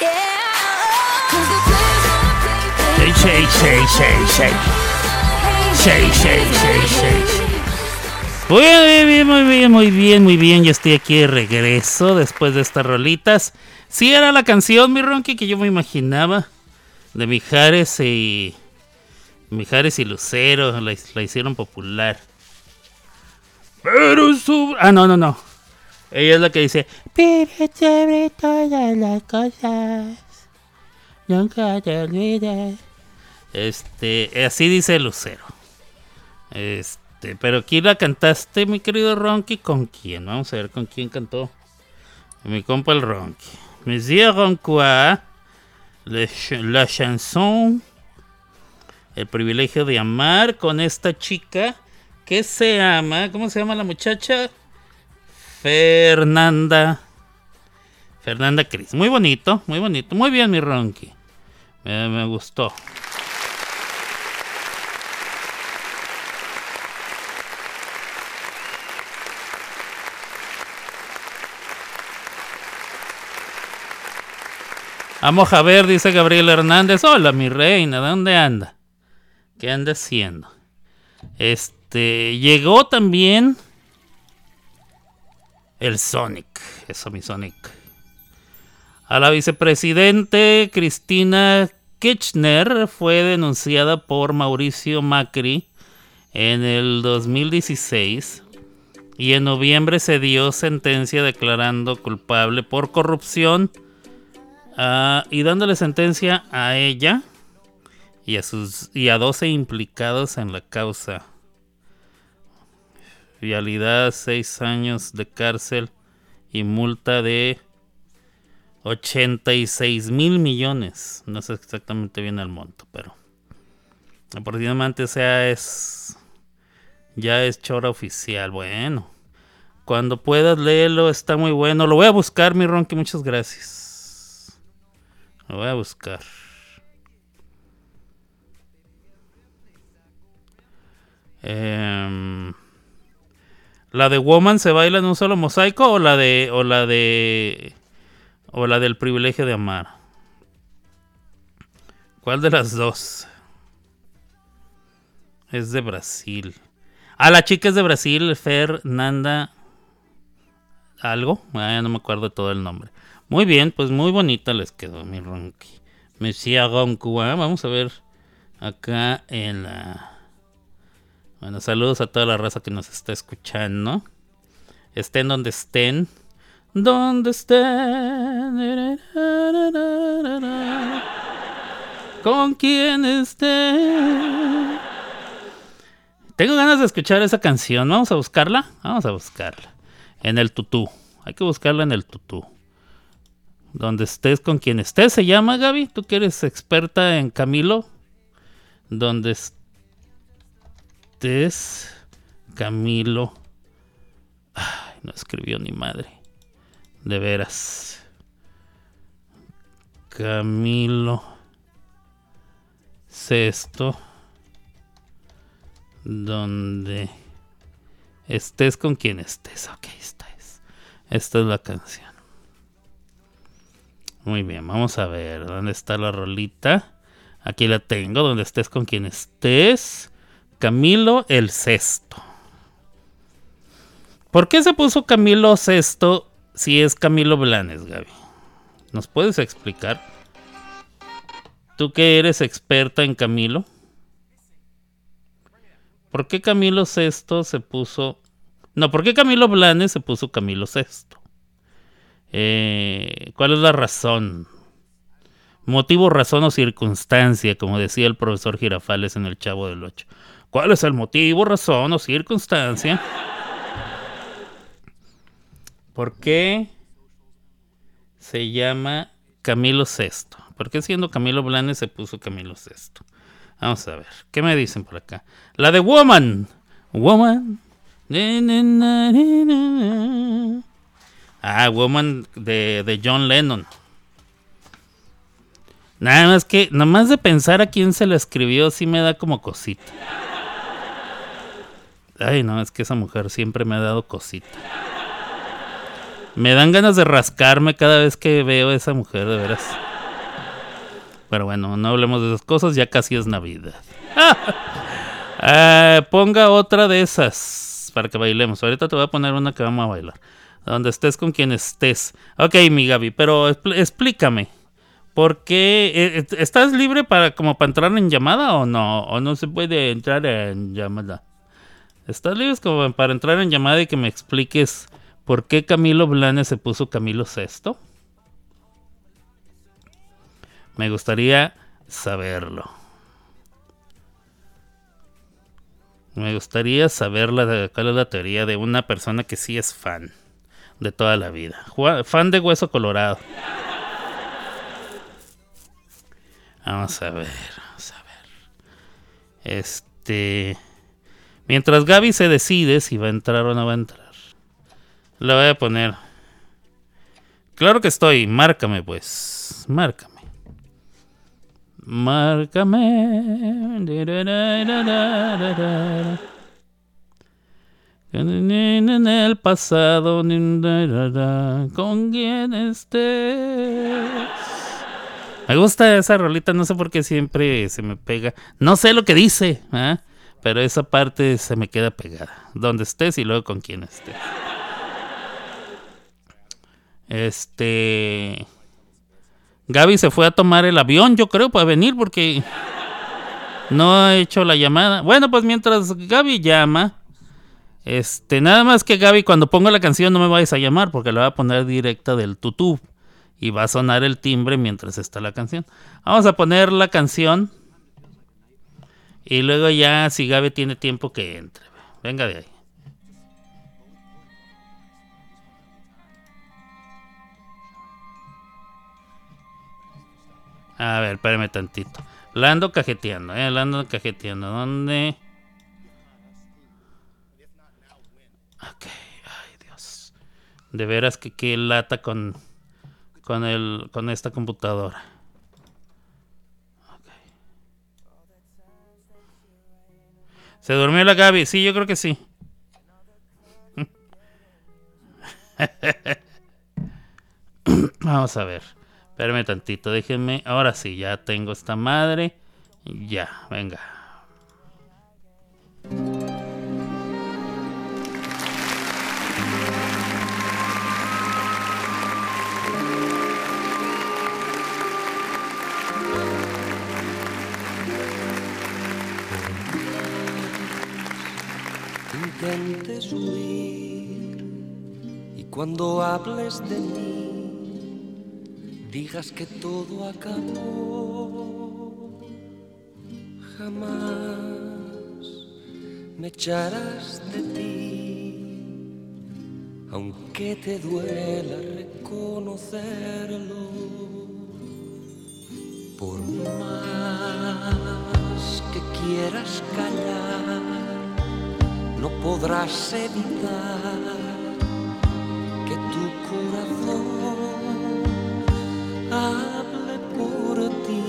Yeah. Shake, shake, shake, shake, shake. Shake, shake, shake, shake. Muy bien, muy bien, muy bien, muy bien. Ya estoy aquí de regreso después de estas rolitas. Sí, era la canción, mi Ronqui, que yo me imaginaba. De Mijares y. Mijares y Lucero. La, la hicieron popular. Pero su. Ah, no, no, no. Ella es la que dice. Vive sobre todas las cosas. Nunca te olvides. Este, así dice Lucero. Este, pero aquí la cantaste, mi querido Ronky, ¿con quién? Vamos a ver con quién cantó. Mi compa el Ronky. Monsieur Roncois, la chanson, el privilegio de amar con esta chica que se llama, ¿cómo se llama la muchacha? Fernanda. Fernanda Cris. Muy bonito, muy bonito. Muy bien, mi Ronky. Me, me gustó. Vamos a ver, dice Gabriel Hernández. Hola, mi reina, ¿de dónde anda? ¿Qué anda haciendo? Este, llegó también el Sonic. Eso, mi Sonic. A la vicepresidente Cristina Kirchner fue denunciada por Mauricio Macri en el 2016 y en noviembre se dio sentencia declarando culpable por corrupción ah, y dándole sentencia a ella y a, sus, y a 12 implicados en la causa. Vialidad, 6 años de cárcel y multa de 86 mil millones. No sé exactamente bien el monto, pero aproximadamente sea es ya es chora oficial. Bueno, cuando puedas léelo, está muy bueno. Lo voy a buscar, mi Ronque, muchas gracias. Lo voy a buscar. Em, ¿La de Woman se baila en un solo mosaico o la de o la de o la del privilegio de amar? ¿Cuál de las dos? Es de Brasil. Ah, la chica es de Brasil, Fernanda. ¿Algo? Ah, ya no me acuerdo todo el nombre. Muy bien, pues muy bonita les quedó mi ronqui. Monsieur Roncois. Vamos a ver acá en la. Bueno, saludos a toda la raza que nos está escuchando. Estén donde estén. Donde estén. Con quien estén. Tengo ganas de escuchar esa canción. Vamos a buscarla. Vamos a buscarla. En el tutú. Hay que buscarla en el tutú. Donde estés con quien estés. Se llama Gaby. Tú que eres experta en Camilo. Donde estés. Camilo. Ay, no escribió ni madre. De veras. Camilo. Sexto donde estés con quien estés. Ok, esta es. Esta es la canción. Muy bien, vamos a ver. ¿Dónde está la rolita? Aquí la tengo. Donde estés con quien estés. Camilo el Sexto. ¿Por qué se puso Camilo Sexto si es Camilo Blanes, Gaby? ¿Nos puedes explicar? Tú que eres experta en Camilo. ¿Por qué Camilo VI se puso... No, ¿por qué Camilo Blanes se puso Camilo VI? Eh, ¿Cuál es la razón? Motivo, razón o circunstancia, como decía el profesor Girafales en el Chavo del Ocho. ¿Cuál es el motivo, razón o circunstancia? ¿Por qué se llama Camilo VI? ¿Por qué siendo Camilo Blanes se puso Camilo VI? Vamos a ver, ¿qué me dicen por acá? La de Woman. Woman. Ah, Woman de, de John Lennon. Nada más que, nada más de pensar a quién se la escribió, sí me da como cosita. Ay, no, es que esa mujer siempre me ha dado cosita. Me dan ganas de rascarme cada vez que veo a esa mujer, de veras. Pero bueno, no hablemos de esas cosas, ya casi es Navidad. Ah, ponga otra de esas para que bailemos. Ahorita te voy a poner una que vamos a bailar. Donde estés con quien estés. Ok, mi Gaby, pero expl- explícame. ¿Por qué? eh, eh, ¿Estás libre para como para entrar en llamada o no? ¿O no se puede entrar en llamada? ¿Estás libre como para entrar en llamada y que me expliques por qué Camilo Blanes se puso Camilo VI? Me gustaría saberlo. Me gustaría saber la, cuál es la teoría de una persona que sí es fan de toda la vida. Fan de Hueso Colorado. Vamos a ver, vamos a ver. Este. Mientras Gaby se decide si va a entrar o no va a entrar. La voy a poner. Claro que estoy. Márcame, pues. Márcame. Márcame. En el pasado. Con quien estés. Me gusta esa rolita, no sé por qué siempre se me pega. No sé lo que dice, ¿ah? pero esa parte se me queda pegada. Donde estés y luego con quién estés. Este. Gaby se fue a tomar el avión, yo creo, para venir porque no ha hecho la llamada. Bueno, pues mientras Gaby llama, este, nada más que Gaby, cuando ponga la canción no me vayas a llamar porque la voy a poner directa del tutú y va a sonar el timbre mientras está la canción. Vamos a poner la canción y luego ya si Gaby tiene tiempo que entre. Venga de ahí. A ver, espérame tantito. La ando cajeteando, eh, la ando cajeteando. ¿Dónde? Ok, ay Dios. De veras que qué lata con con el con esta computadora. Se durmió la Gaby, sí, yo creo que sí. Vamos a ver. Espérame tantito, déjenme. Ahora sí, ya tengo esta madre. Ya, venga. intentes huir y cuando hables de mí digas que todo acabó. Jamás me echarás de ti, aunque te duela reconocerlo. Por más que quieras callar no podrás evitar que tu corazón hable por ti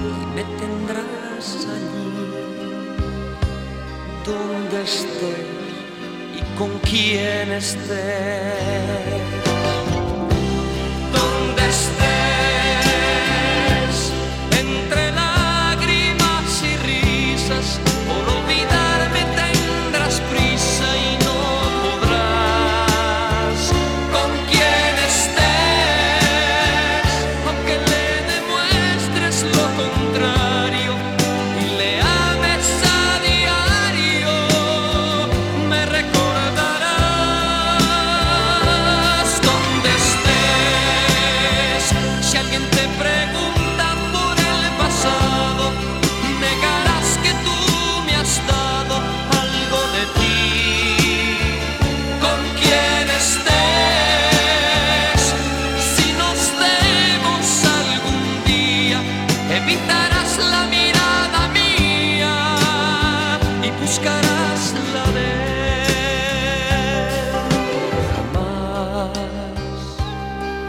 y me tendrás allí donde estés y con quien estés. Donde estés,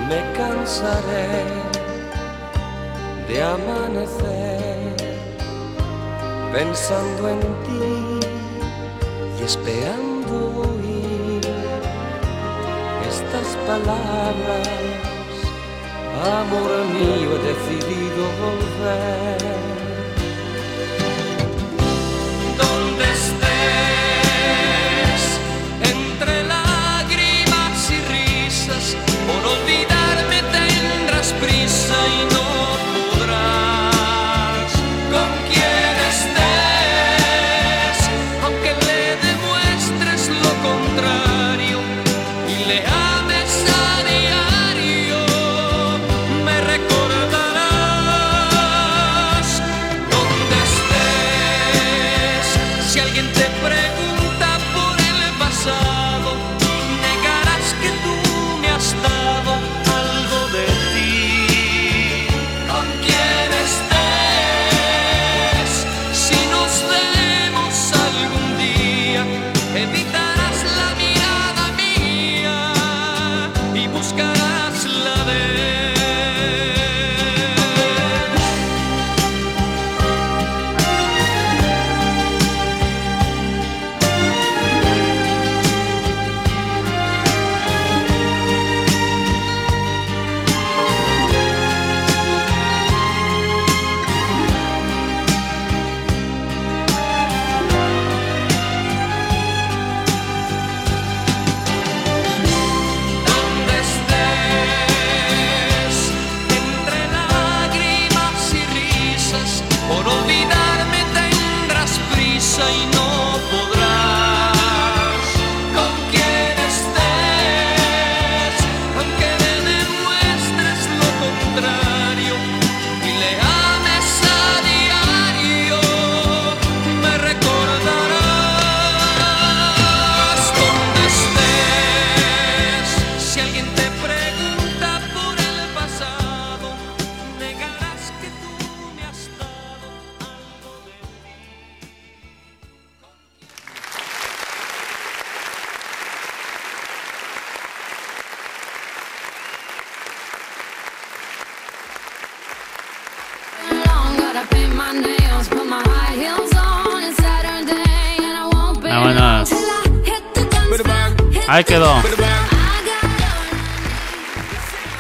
me cansaré de amanecer pensando en ti y esperando oír estas palabras. Amor mío, he decidido volver.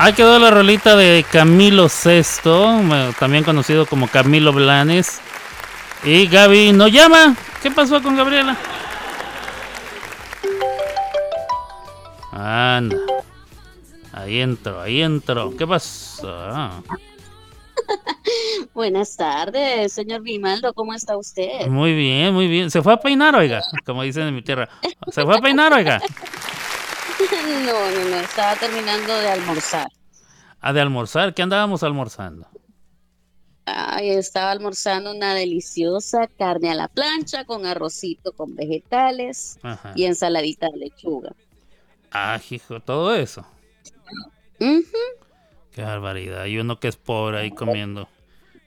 Ahí quedó la rolita de Camilo bueno, también conocido como Camilo Blanes. Y Gaby no llama. ¿Qué pasó con Gabriela? Anda. Ahí entro, ahí entro. ¿Qué pasó? Ah, Buenas tardes, señor Grimaldo, ¿cómo está usted? Muy bien, muy bien. Se fue a peinar, oiga, como dicen en mi tierra. Se fue a peinar, oiga. No, no, no, estaba terminando de almorzar. A de almorzar. ¿Qué andábamos almorzando? Ay, estaba almorzando una deliciosa carne a la plancha con arrocito con vegetales Ajá. y ensaladita de lechuga. Ah, hijo, todo eso. Ujú. Qué barbaridad. Y uno que es pobre ahí comiendo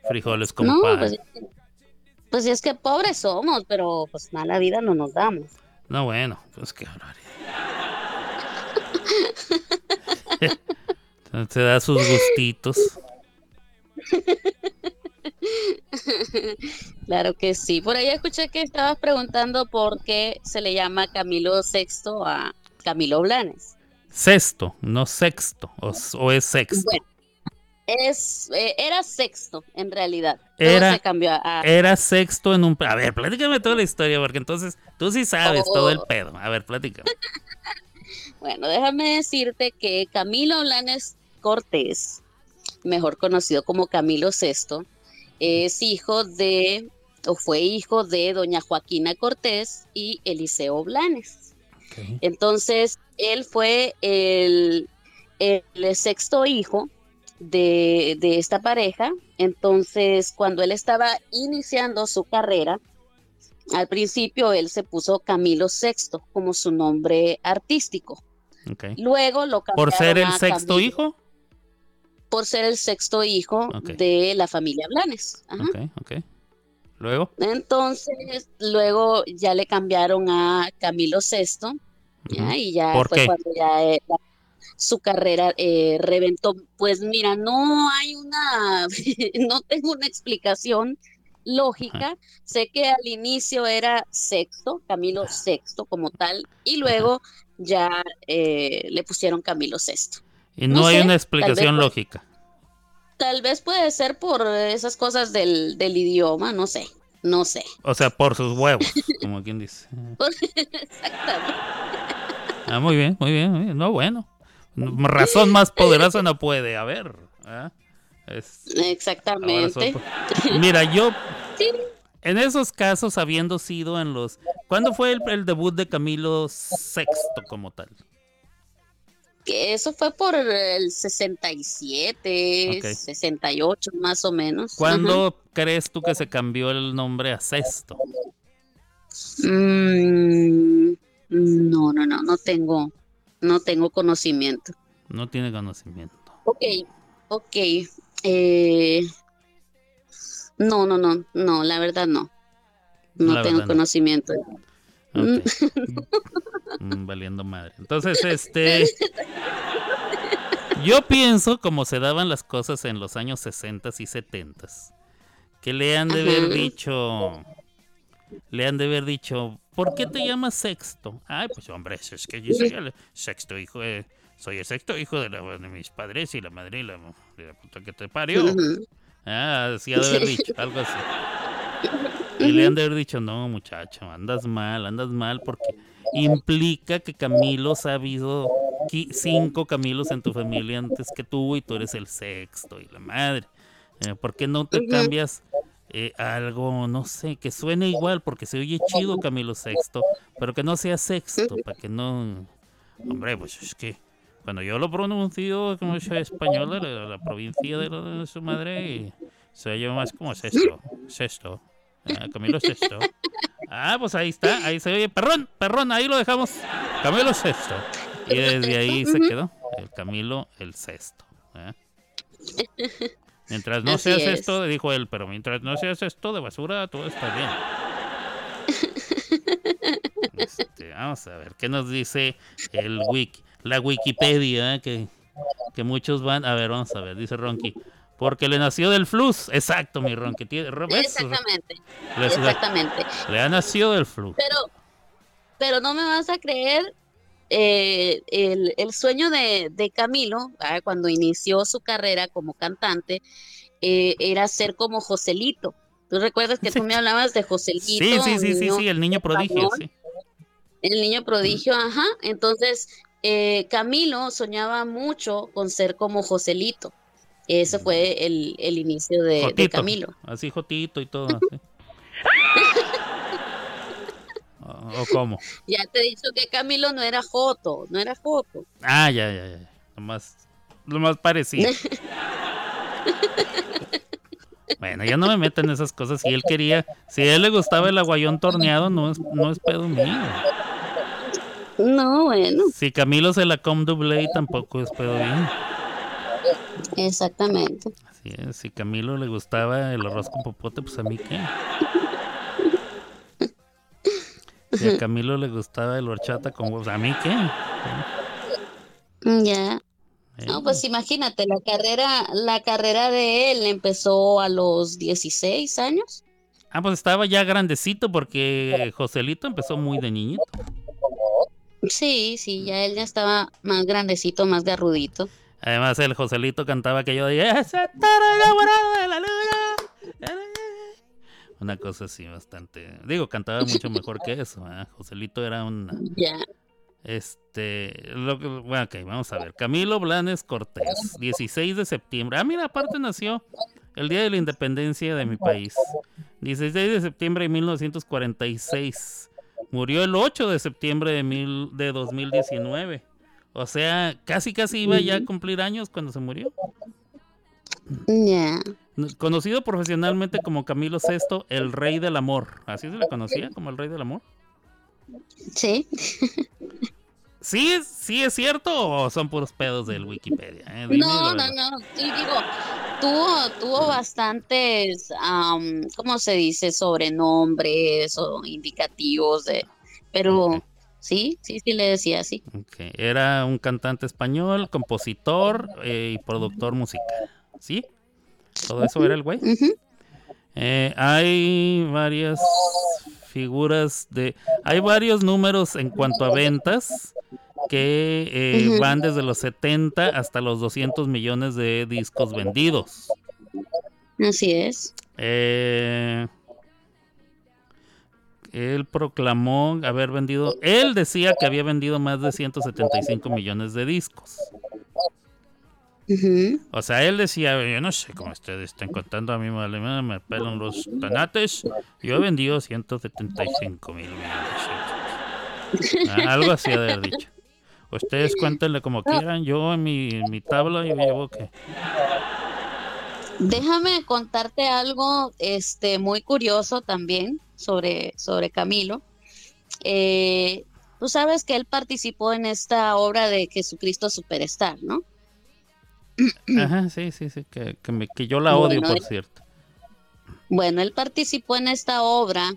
frijoles con No, pan. pues, pues es que pobres somos, pero pues mala vida no nos damos. No, bueno, pues qué barbaridad. Se da sus gustitos. Claro que sí. Por ahí escuché que estabas preguntando por qué se le llama Camilo VI a Camilo Blanes. Sexto, no sexto. O, o es sexto. Bueno, es, eh, era sexto en realidad. Era- se cambió a- Era sexto en un... A ver, platícame toda la historia, porque entonces tú sí sabes Oh. todo el pedo. A ver, platícame. Bueno, déjame decirte que Camilo Blanes Cortés, mejor conocido como Camilo VI, es hijo de, o fue hijo de doña Joaquina Cortés y Eliseo Blanes. Entonces, él fue el, el sexto hijo de, de esta pareja. Entonces, cuando él estaba iniciando su carrera, al principio él se puso Camilo VI como su nombre artístico. Luego lo ¿Por ser el cambiaron a sexto Camilo- hijo? Por ser el sexto hijo de la familia Blanes. Ajá. Ok, ok. Luego. Entonces, luego ya le cambiaron a Camilo VI, y ya ¿Por fue qué? cuando ya eh, la- su carrera eh, reventó. Pues mira, no hay una, no tengo una explicación lógica. Sé que al inicio era sexto, Camilo VI como tal, y luego ya eh, le pusieron Camilo VI. Y no, No hay sé, una explicación lógica. Tal vez puede ser por esas cosas del, del idioma, no sé, no sé. O sea, por sus huevos, como quien dice. Exactamente. Ah, muy bien, muy bien, muy bien. No, bueno. Razón más poderosa no puede haber. ¿ah? Es- Exactamente. Mira, yo en esos casos, habiendo sido en los... ¿Cuándo fue el, el debut de Camilo VI como tal? Que eso fue por el 67, Ok. 68 más o menos. ¿Cuándo crees tú que se cambió el nombre a Sexto? Mm, no, no, no, no tengo, no tengo conocimiento. No tiene conocimiento. Ok, ok. eh, no, no, no, no, la verdad no. No La tengo no. Conocimiento. Ok. Mm, Valiendo madre. Entonces, este. Yo pienso, como se daban las cosas en los años 60 y 70, que le han de haber Ajá. dicho. Le han de haber dicho, ¿por qué te llamas sexto? Ay, pues hombre, es que yo soy el sexto hijo de. Soy el sexto hijo de, la- de mis padres y la madre y la, de la puta que te parió. Ah, ha de haber dicho, algo así. Y le han de haber dicho, no, muchacho, andas mal, andas mal, porque implica que Camilos ha habido cinco Camilos en tu familia antes que tú y tú eres el sexto y la madre. Eh, ¿Por qué no te cambias eh, algo, no sé, que suene igual? Porque se oye chido Camilo Sexto, pero que no sea sexto, para que no... Hombre, pues es que cuando yo lo pronuncio como soy español la, la provincia de, la- de su madre, y se oye más como sexto, sexto, ah, Camilo Sexto. Ah, pues ahí está, ahí se oye, perrón, perrón, ahí lo dejamos, Camilo Sexto. Y desde ahí se quedó, el Camilo el Sexto. ¿eh? Mientras no Así seas es. esto, dijo él, pero mientras no seas esto de basura, todo está bien. Este, vamos a ver, ¿qué nos dice el wiki? La Wikipedia, ¿eh? que, que muchos van. A ver, vamos a ver, dice Ronky. Porque le nació del flux. Exacto, mi Ronky. tiene- ¿ves? Exactamente, Le, exactamente. le ha nacido del flux. Pero, pero no me vas a creer, eh, el, el sueño de, de Camilo, cuando inició su carrera como cantante, eh, era ser como Joselito. ¿Tú recuerdas que tú me hablabas de Joselito? Sí, sí, sí, sí, sí, el niño prodigio, sí. El niño prodigio, ajá. Entonces, eh, Camilo soñaba mucho con ser como Joselito. Ese fue el, el inicio de, Camilo. Así Jotito y todo. así. ¿O, cómo? Ya te he dicho que Camilo no era Joto, no era Joto. Ah, ya, ya, ya. Lo más, lo más parecido. Bueno, ya no me meto en esas cosas. Si él quería, si a él le gustaba el aguayón torneado, no es, no es pedo mío. No, bueno, Si Camilo se la com double tampoco es pedo mío. Exactamente. Así es, si Camilo le gustaba el arroz con popote, pues a mí qué. Si a Camilo le gustaba el horchata con huevos, a mí qué. Ya. Eh, No, pues imagínate, la carrera, la carrera de él empezó a los 16 años. Ah, pues estaba ya grandecito porque Joselito empezó muy de niñito. Sí, sí, ya él ya estaba más grandecito, más garrudito. Además, el Joselito cantaba aquello de ese toro enamorado de la luna. Una cosa así bastante. Digo, cantaba mucho mejor que eso. ¿eh? Joselito era un. Ya. Este. Lo que, bueno, ok, vamos a ver. Camilo Blanes Cortés, 16 de septiembre. Ah, mira, aparte nació el día de la independencia de mi país. 16 de septiembre de 1946. Murió el 8 de septiembre de, mil, de 2019. O sea, casi casi iba ya a cumplir años cuando se murió. Conocido profesionalmente como Camilo VI, el rey del amor. ¿Así se le conocía como el rey del amor? Sí. ¿Sí, es- ¿Sí es cierto o son puros pedos del Wikipedia? eh? No, no, no. Sí, digo, tuvo, tuvo bastantes, am, ¿cómo se dice? Sobrenombres o indicativos de. Pero. Sí, sí, sí le decía así. Era un cantante español, compositor eh, y productor musical. ¿Sí? Todo eso era el güey. Eh, hay varias figuras de. Hay varios números en cuanto a ventas que eh, van desde los 70 hasta los 200 millones de discos vendidos. Así es. Eh, él proclamó haber vendido. Él decía que había vendido más de 175 millones de discos. O sea, él decía, yo no sé cómo ustedes están contando, a mí me pelan los tanates. Yo he vendido 175 mil millones. Ah, Algo así de haber dicho. Ustedes cuéntenle como quieran, yo en mi, en mi tabla yo llevo que... Déjame contarte algo este, muy curioso también sobre, sobre Camilo. Eh, tú sabes que él participó en esta obra de Jesucristo Superstar, ¿no? Ajá, sí, sí, sí, que, que, me- que yo la odio, Bueno, por eh. cierto. Bueno, él participó en esta obra,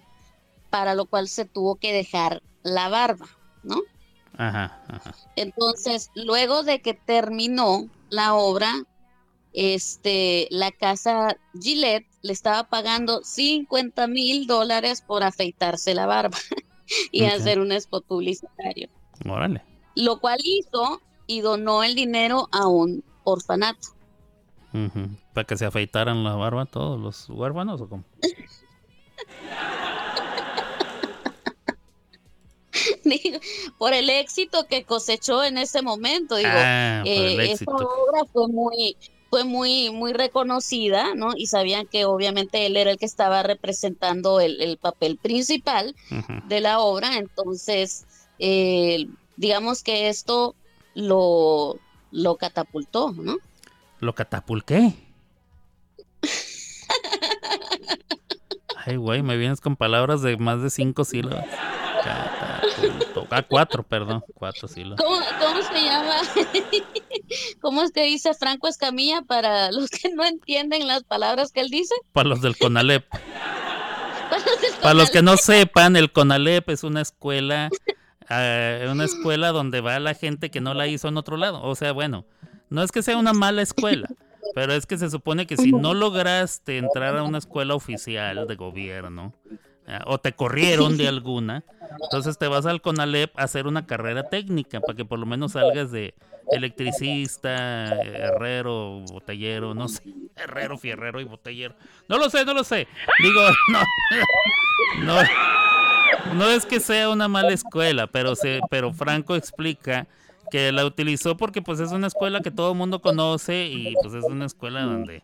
para lo cual se tuvo que dejar la barba, ¿no? Ajá, ajá. Entonces, luego de que terminó la obra, este, la casa Gillette le estaba pagando 50 mil dólares por afeitarse la barba y hacer un spot publicitario, Órale. lo cual hizo y donó el dinero a un orfanato. Ujú. Para que se afeitaran la barba todos los huérfanos o cómo. Digo, por el éxito que cosechó en ese momento, digo, ah, eh, esta éxito. obra fue muy fue muy muy reconocida, ¿no? Y sabían que obviamente él era el que estaba representando el, el papel principal de la obra, entonces eh, digamos que esto lo lo catapultó, ¿no? ¿Lo catapulqué? Ay, güey, me vienes con palabras de más de cinco sílabas. Ah, cuatro, perdón. Cuatro sílabas. ¿Cómo, cómo se llama? ¿Cómo es que dice Franco Escamilla para los que no entienden las palabras que él dice? Para los del CONALEP. Para los que no sepan, el CONALEP es una escuela, eh, una escuela donde va la gente que no la hizo en otro lado. O sea, bueno, no es que sea una mala escuela, pero es que se supone que si no lograste entrar a una escuela oficial de gobierno o te corrieron de alguna, entonces te vas al CONALEP a hacer una carrera técnica para que por lo menos salgas de electricista, herrero, botellero, no sé, herrero, fierrero y botellero. No lo sé, no lo sé. Digo, no, no, no es que sea una mala escuela, pero se, pero Franco explica que la utilizó porque pues es una escuela que todo el mundo conoce y pues es una escuela donde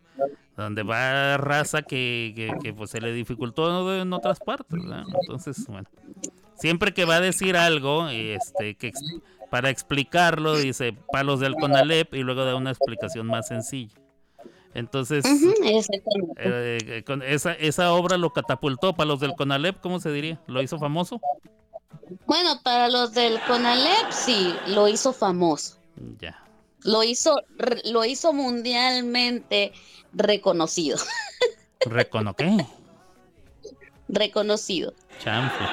donde va raza que, que, que, pues se le dificultó en otras partes. Entonces, bueno, siempre que va a decir algo, este, que para explicarlo dice palos del Conalep y luego da una explicación más sencilla. Entonces, eh, eh, con esa, esa obra lo catapultó para los del Conalep, ¿cómo se diría? ¿Lo hizo famoso? Bueno, para los del Conalep sí, lo hizo famoso. Ya. Lo hizo, lo hizo mundialmente reconocido. ¿Recono qué? reconocido. Chanfle.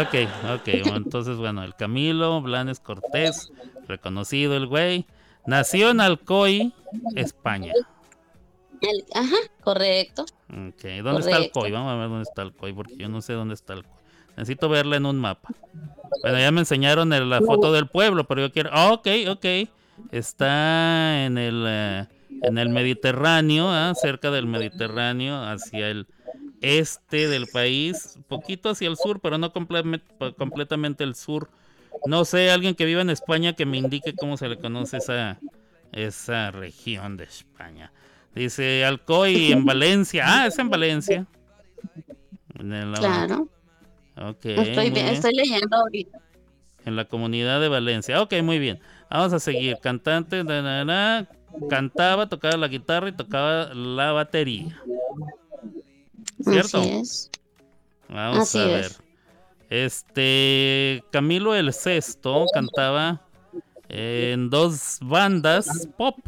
Ok, ok. bueno, Entonces, bueno, el Camilo Blanes Cortés, reconocido el güey, nació en Alcoy, España. El- ajá, correcto. Ok, ¿dónde está Correcto. Alcoy? Vamos a ver dónde está Alcoy, porque yo no sé dónde está Alcoy. Necesito verla en un mapa. Bueno, ya me enseñaron el- la foto del pueblo, pero yo quiero. Ah, ok, ok. Está en el, eh, en el Mediterráneo, ah, cerca del Mediterráneo, hacia el este del país, poquito hacia el sur, pero no comple- completamente el sur. No sé, alguien que viva en España que me indique cómo se le conoce esa, esa región de España. Dice Alcoy en Valencia. Ah, es en Valencia. En el- Claro. Ok, Estoy, bien. estoy leyendo ahorita. En la comunidad de Valencia. Ok, muy bien. Vamos a seguir. Cantante, na, cantaba, tocaba la guitarra y tocaba la batería. ¿Cierto? Así es. Vamos Así a ver. es. Este Camilo el Sexto cantaba en dos bandas pop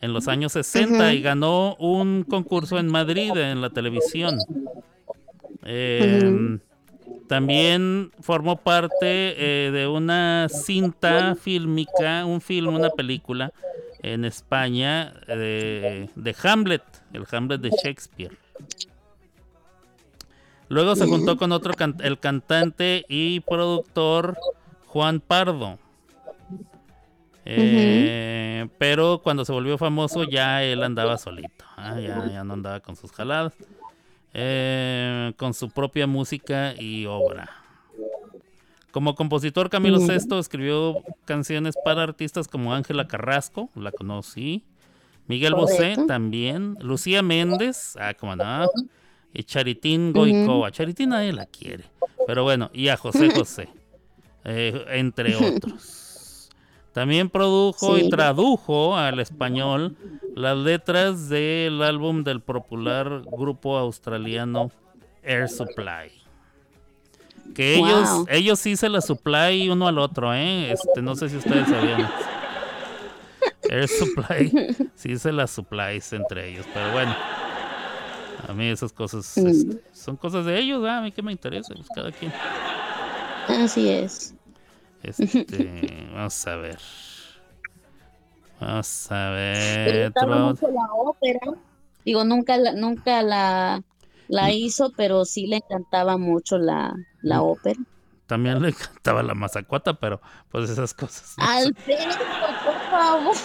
en los años 60 y ganó un concurso en Madrid en la televisión. Eh, También formó parte eh, de una cinta fílmica, un film, una película en España de Hamlet, el Hamlet de Shakespeare. Luego se juntó con otro can- el cantante y productor Juan Pardo. Eh, Pero cuando se volvió famoso ya él andaba solito. ah, ya, ya no andaba con sus jaladas. Eh, con su propia música y obra. Como compositor, Camilo Sesto escribió canciones para artistas como Ángela Carrasco, la conocí. Miguel Bosé también. Lucía Méndez, ah, como no. Y Charitín Goicoa. Charitín nadie la quiere. Pero bueno, y a José José. eh, entre otros. También produjo y tradujo al español las letras del álbum del popular grupo australiano Air Supply. Que ellos, Wow. ellos sí se la supply uno al otro, ¿eh? Este, no sé si ustedes sabían. Air Supply, sí se las supplies entre ellos, pero bueno. A mí esas cosas Mm. este, son cosas de ellos, ¿ah? a mí que me interesa, pues cada quien. Así es. Este, vamos a ver. Vamos a ver. mucho la ópera. Digo, nunca la, nunca la, la hizo, pero sí le encantaba mucho la, la ópera. También le encantaba la mazacuata, pero pues esas cosas. no sé. Alfredo, por favor.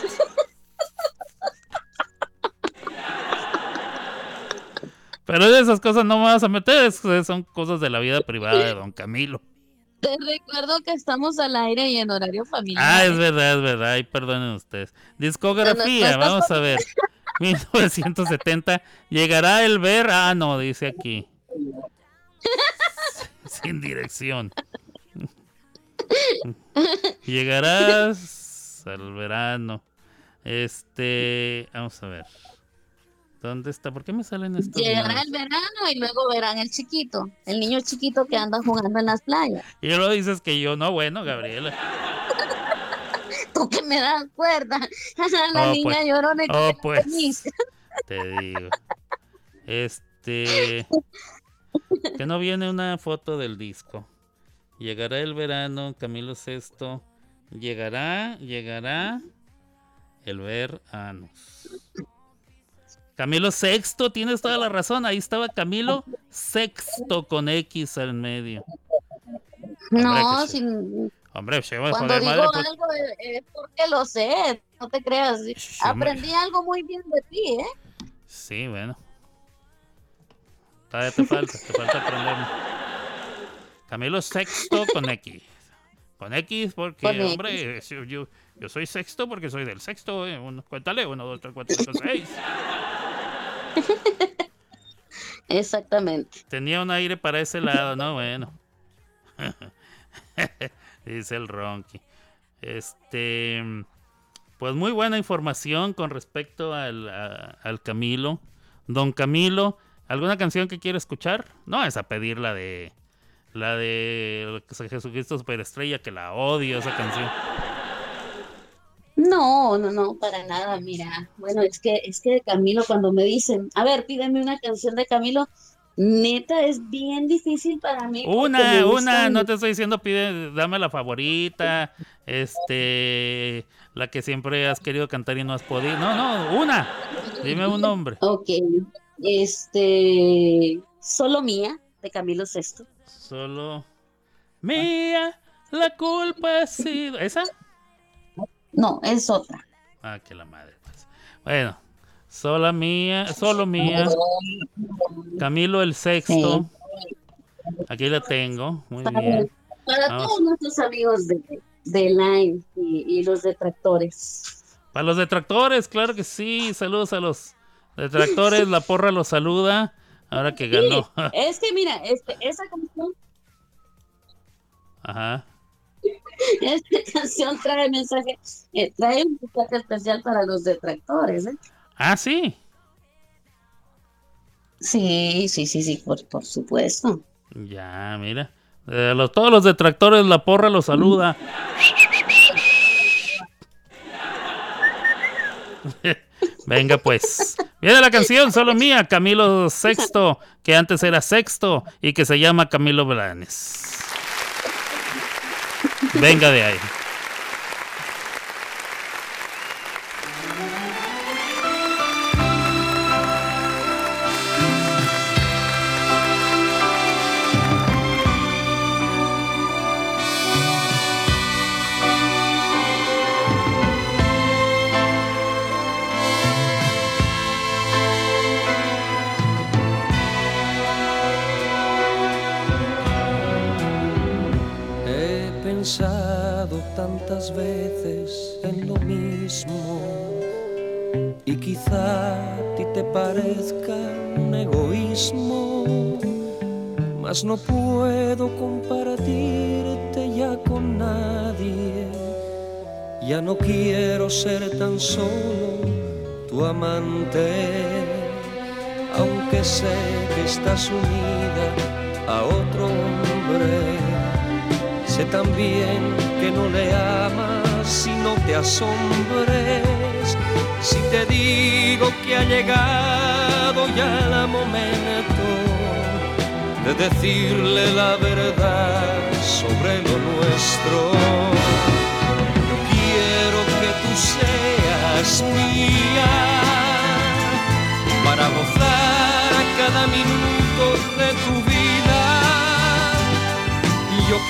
Pero de esas cosas no me vas a meter, son cosas de la vida privada de don Camilo. Te recuerdo que estamos al aire y en horario familiar. Ah, es verdad, es verdad. Ay, perdonen ustedes. Discografía, vamos a ver. 1970. ¿Llegará el ver? Ah, no, dice aquí. Sin dirección. Llegarás al verano. Este, vamos a ver. ¿Dónde está? ¿Por qué me salen estos? Llegará el verano y luego verán el chiquito, el niño chiquito que anda jugando en las playas. Y luego dices que yo no, bueno, Gabriela. Tú que me das cuerda. La Oh, niña pues. llorona tú Oh, que pues. feliz. Te digo. Este. Que no viene una foto del disco. Llegará el verano, Camilo Sesto. Llegará, llegará el verano. Camilo Sexto, tienes toda la razón. Ahí estaba Camilo Sexto con X al medio. No, sí. sin, Hombre, se va a cuando digo pues. algo es, porque lo sé, no te creas. Aprendí algo muy bien de ti, ¿eh? Sí, bueno. Todavía te falta, te falta aprender. Camilo Sexto con X. Con X porque, Con hombre, yo, yo, yo soy sexto porque soy del sexto. eh, uno- cuéntale, uno, dos, tres, cuatro, cinco, seis. Exactamente. Tenía un aire para ese lado, ¿no? Bueno. Dice el Ronky. Este. Pues muy buena información con respecto al, a- al Camilo. Don Camilo, ¿alguna canción que quiere escuchar? No, es a pedir la de. La de Jesucristo Superestrella, que la odio esa canción. No, no, no, para nada, mira. Bueno, es que, es que de Camilo, cuando me dicen, a ver, pídeme una canción de Camilo, neta, es bien difícil para mí. Una, una, no te estoy diciendo, pide, dame la favorita, este, la que siempre has querido cantar y no has podido. No, no, una. Dime un nombre. Ok, este, solo mía, de Camilo Sesto. Solo mía, la culpa ha sido. ¿Esa? No, es otra. Ah, que la madre. pues. Bueno, solo mía, solo mía. Camilo el sexto. Aquí la tengo. Muy Para, bien. para Vamos. todos nuestros amigos de, de Line y, y los detractores. Para los detractores, claro que sí. Saludos a los detractores. La porra los saluda. Ahora que ganó. Es que mira, este, esa canción, Ajá. esta canción trae mensaje, eh, trae un mensaje especial para los detractores, ¿eh? Ah, sí. Sí, sí, sí, sí, por, por supuesto. Ya, mira. Eh, los- todos los detractores, la porra los saluda. Venga pues. Viene la canción solo mía, Camilo Sexto, que antes era Sexto y que se llama Camilo Blanes. Venga de ahí. Pensado tantas veces en lo mismo y quizá a ti te parezca un egoísmo, mas no puedo compartirte ya con nadie. Ya no quiero ser tan solo tu amante, aunque sé que estás unida a otro hombre. También que no le amas y no te asombres si te digo que ha llegado ya el momento de decirle la verdad sobre lo nuestro. Yo quiero que tú seas mía para gozar cada minuto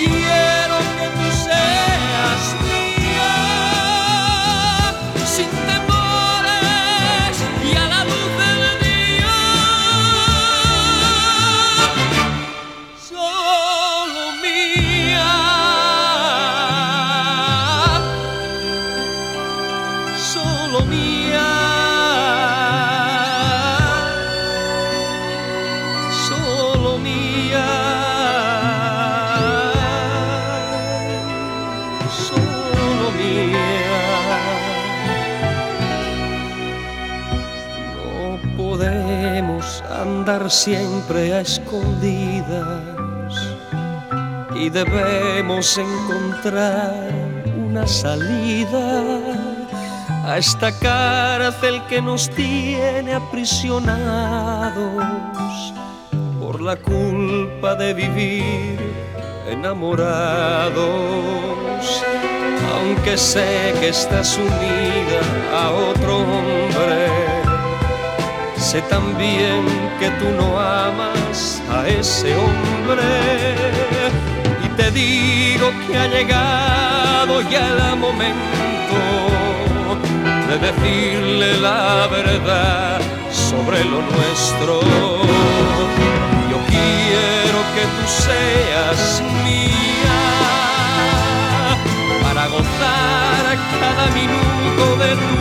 quiero siempre a escondidas y debemos encontrar una salida a esta cárcel que nos tiene aprisionados por la culpa de vivir enamorados. Aunque sé que estás unida a otro hombre, sé también que tú no amas a ese hombre. Y te digo que ha llegado ya el momento de decirle la verdad sobre lo nuestro. Yo quiero que tú seas mía para gozar cada minuto de tu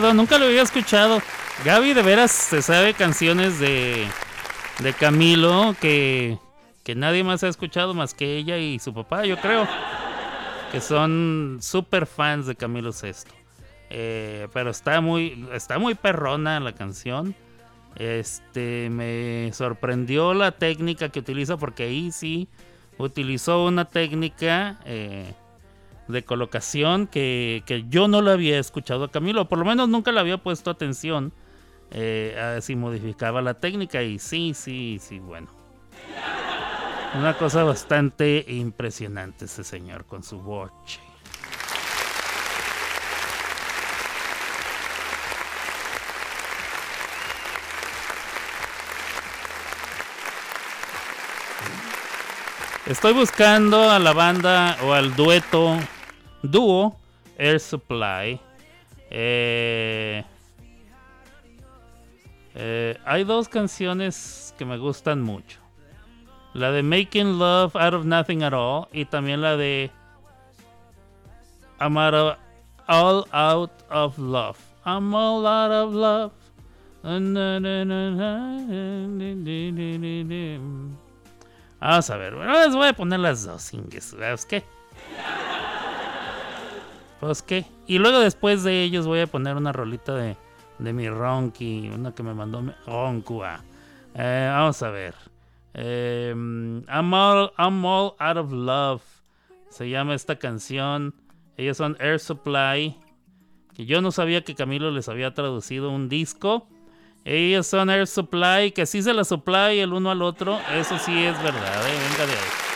nunca lo había escuchado. Gaby de veras se sabe canciones de, de Camilo que, que nadie más ha escuchado más que ella y su papá, yo creo. Que son super fans de Camilo Sesto. Eh, pero está muy, está muy perrona la canción. Este, me sorprendió la técnica que utiliza porque ahí sí utilizó una técnica eh, de colocación que, que yo no la había escuchado a Camilo, por lo menos nunca le había puesto atención eh, a si modificaba la técnica y sí, sí, sí, bueno. Una cosa bastante impresionante ese señor con su watch. Estoy buscando a la banda o al dueto, dúo Air Supply. Eh, eh, hay dos canciones que me gustan mucho. La de Making Love Out of Nothing at All y también la de I'm All Out of Love. I'm all out of love. Vamos a ver, bueno, les voy a poner las dos, ingues, ¿sabes qué? Pues qué. Y luego después de ellos voy a poner una rolita de, de mi Ronky, una que me mandó mi Ronkua. Eh, vamos a ver. Eh, I'm, all, I'm all out of love. Se llama esta canción. Ellos son Air Supply. Que yo no sabía que Camilo les había traducido un disco. Ellos son Air Supply, que sí se la supply el uno al otro. Eso sí es verdad, eh, venga de ahí.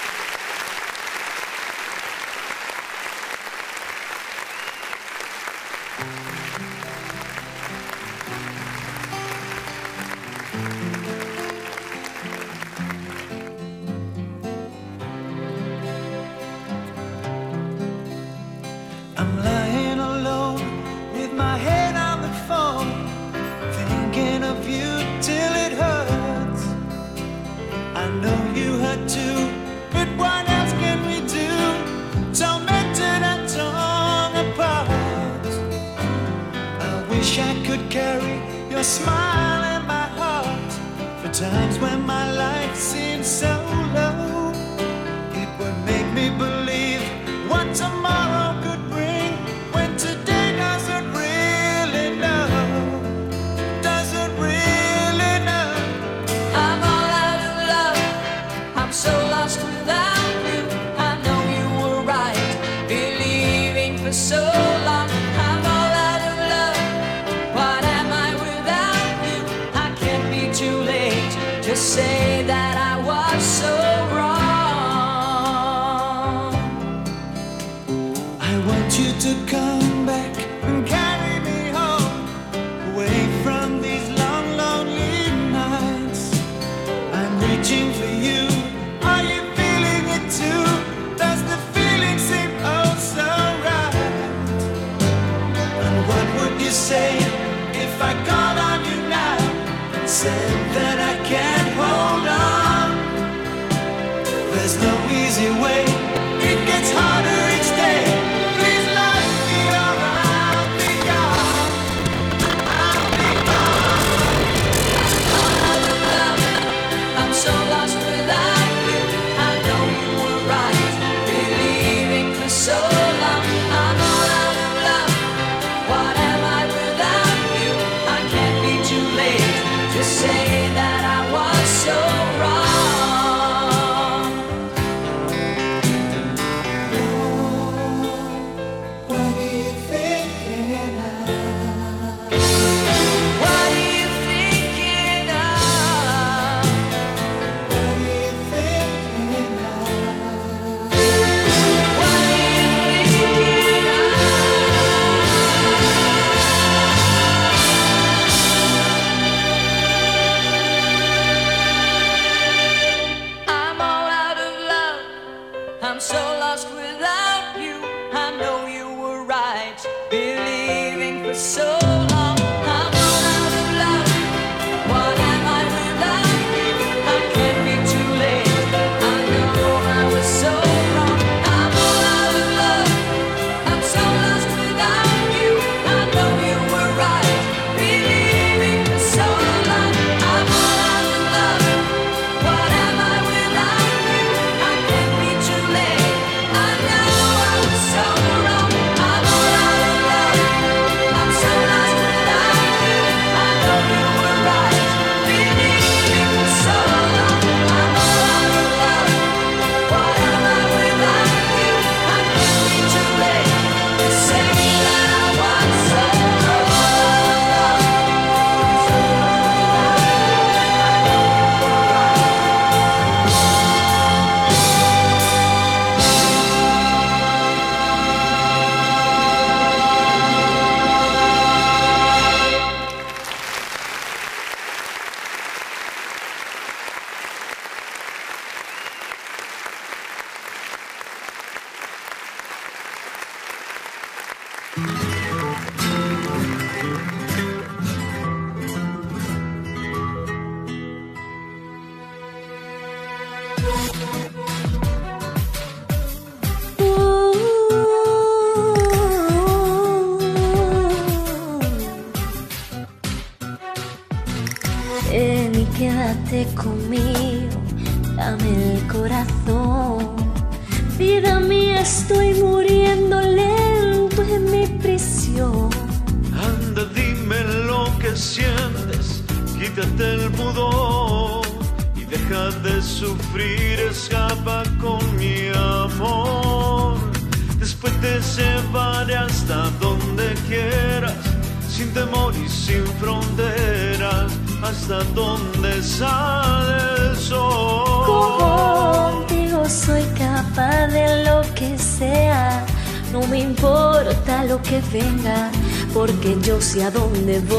hacia dónde va.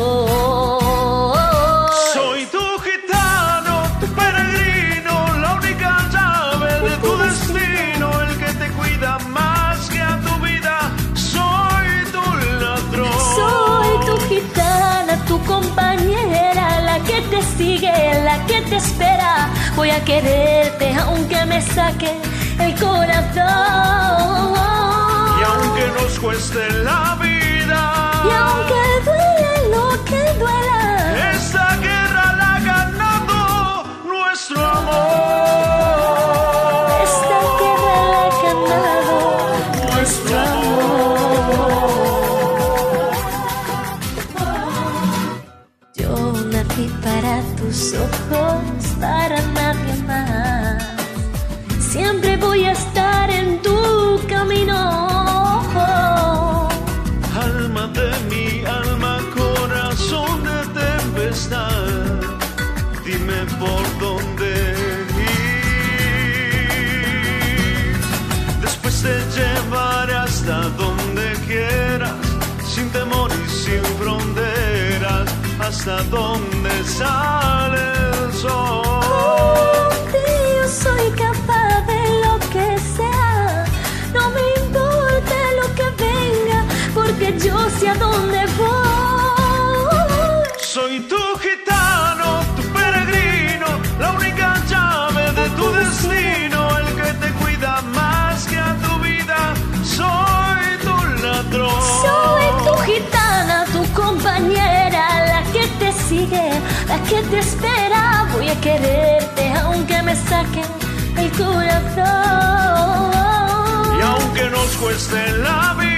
dónde voy. Soy tu gitano, tu peregrino, la única llave de tu destino, el que te cuida más que a tu vida. Soy tu ladrón. Soy tu gitana, tu compañera, la que te sigue, la que te espera. Voy a quererte aunque me saquen el corazón. Y aunque nos cueste la vida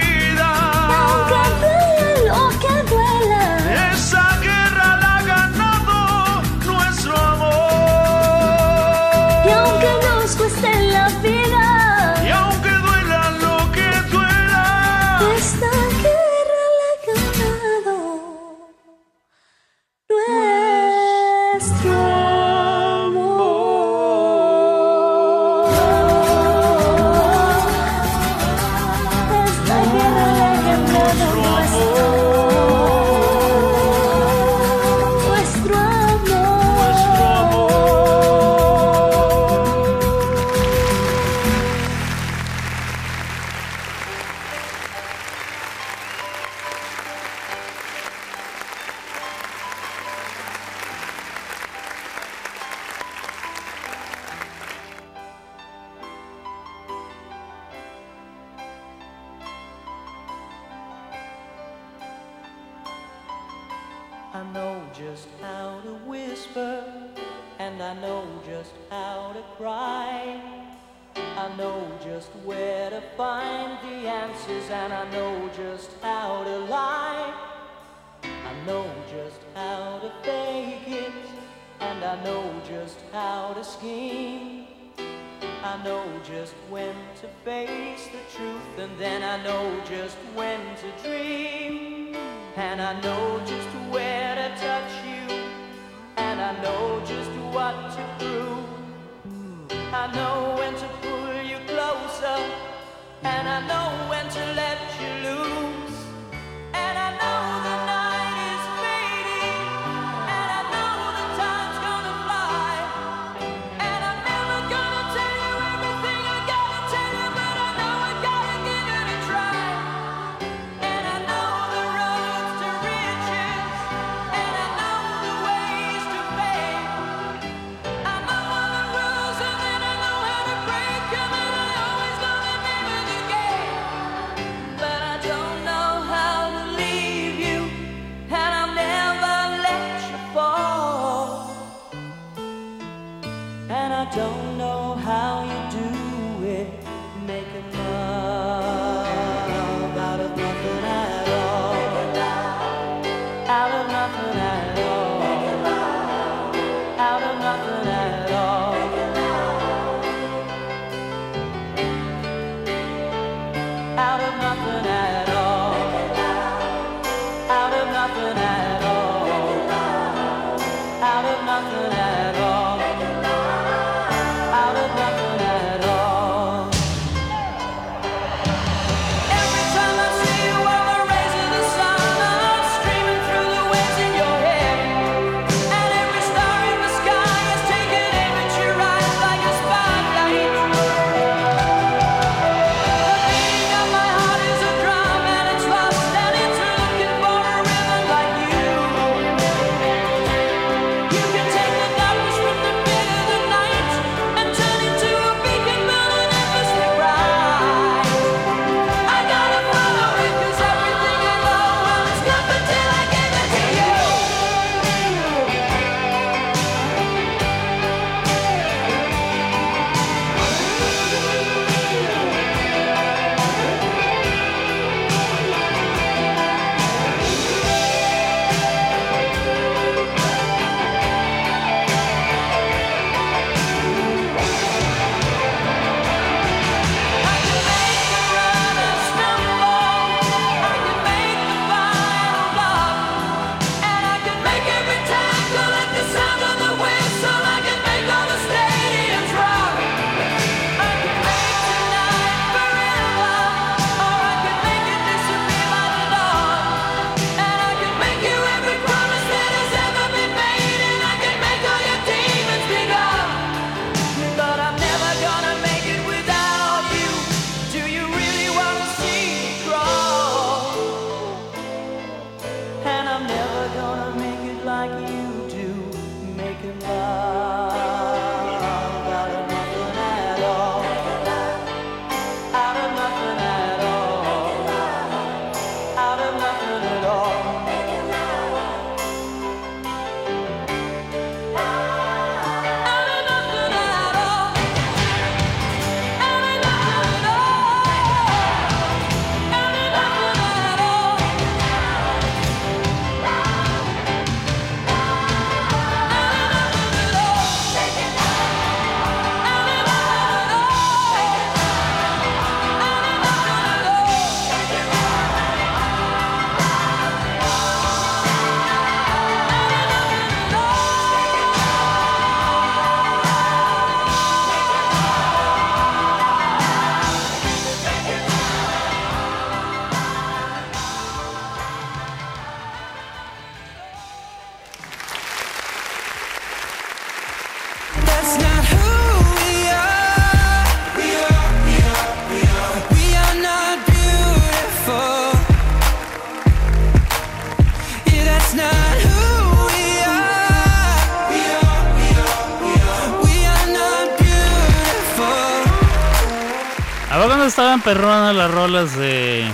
perronas las rolas de,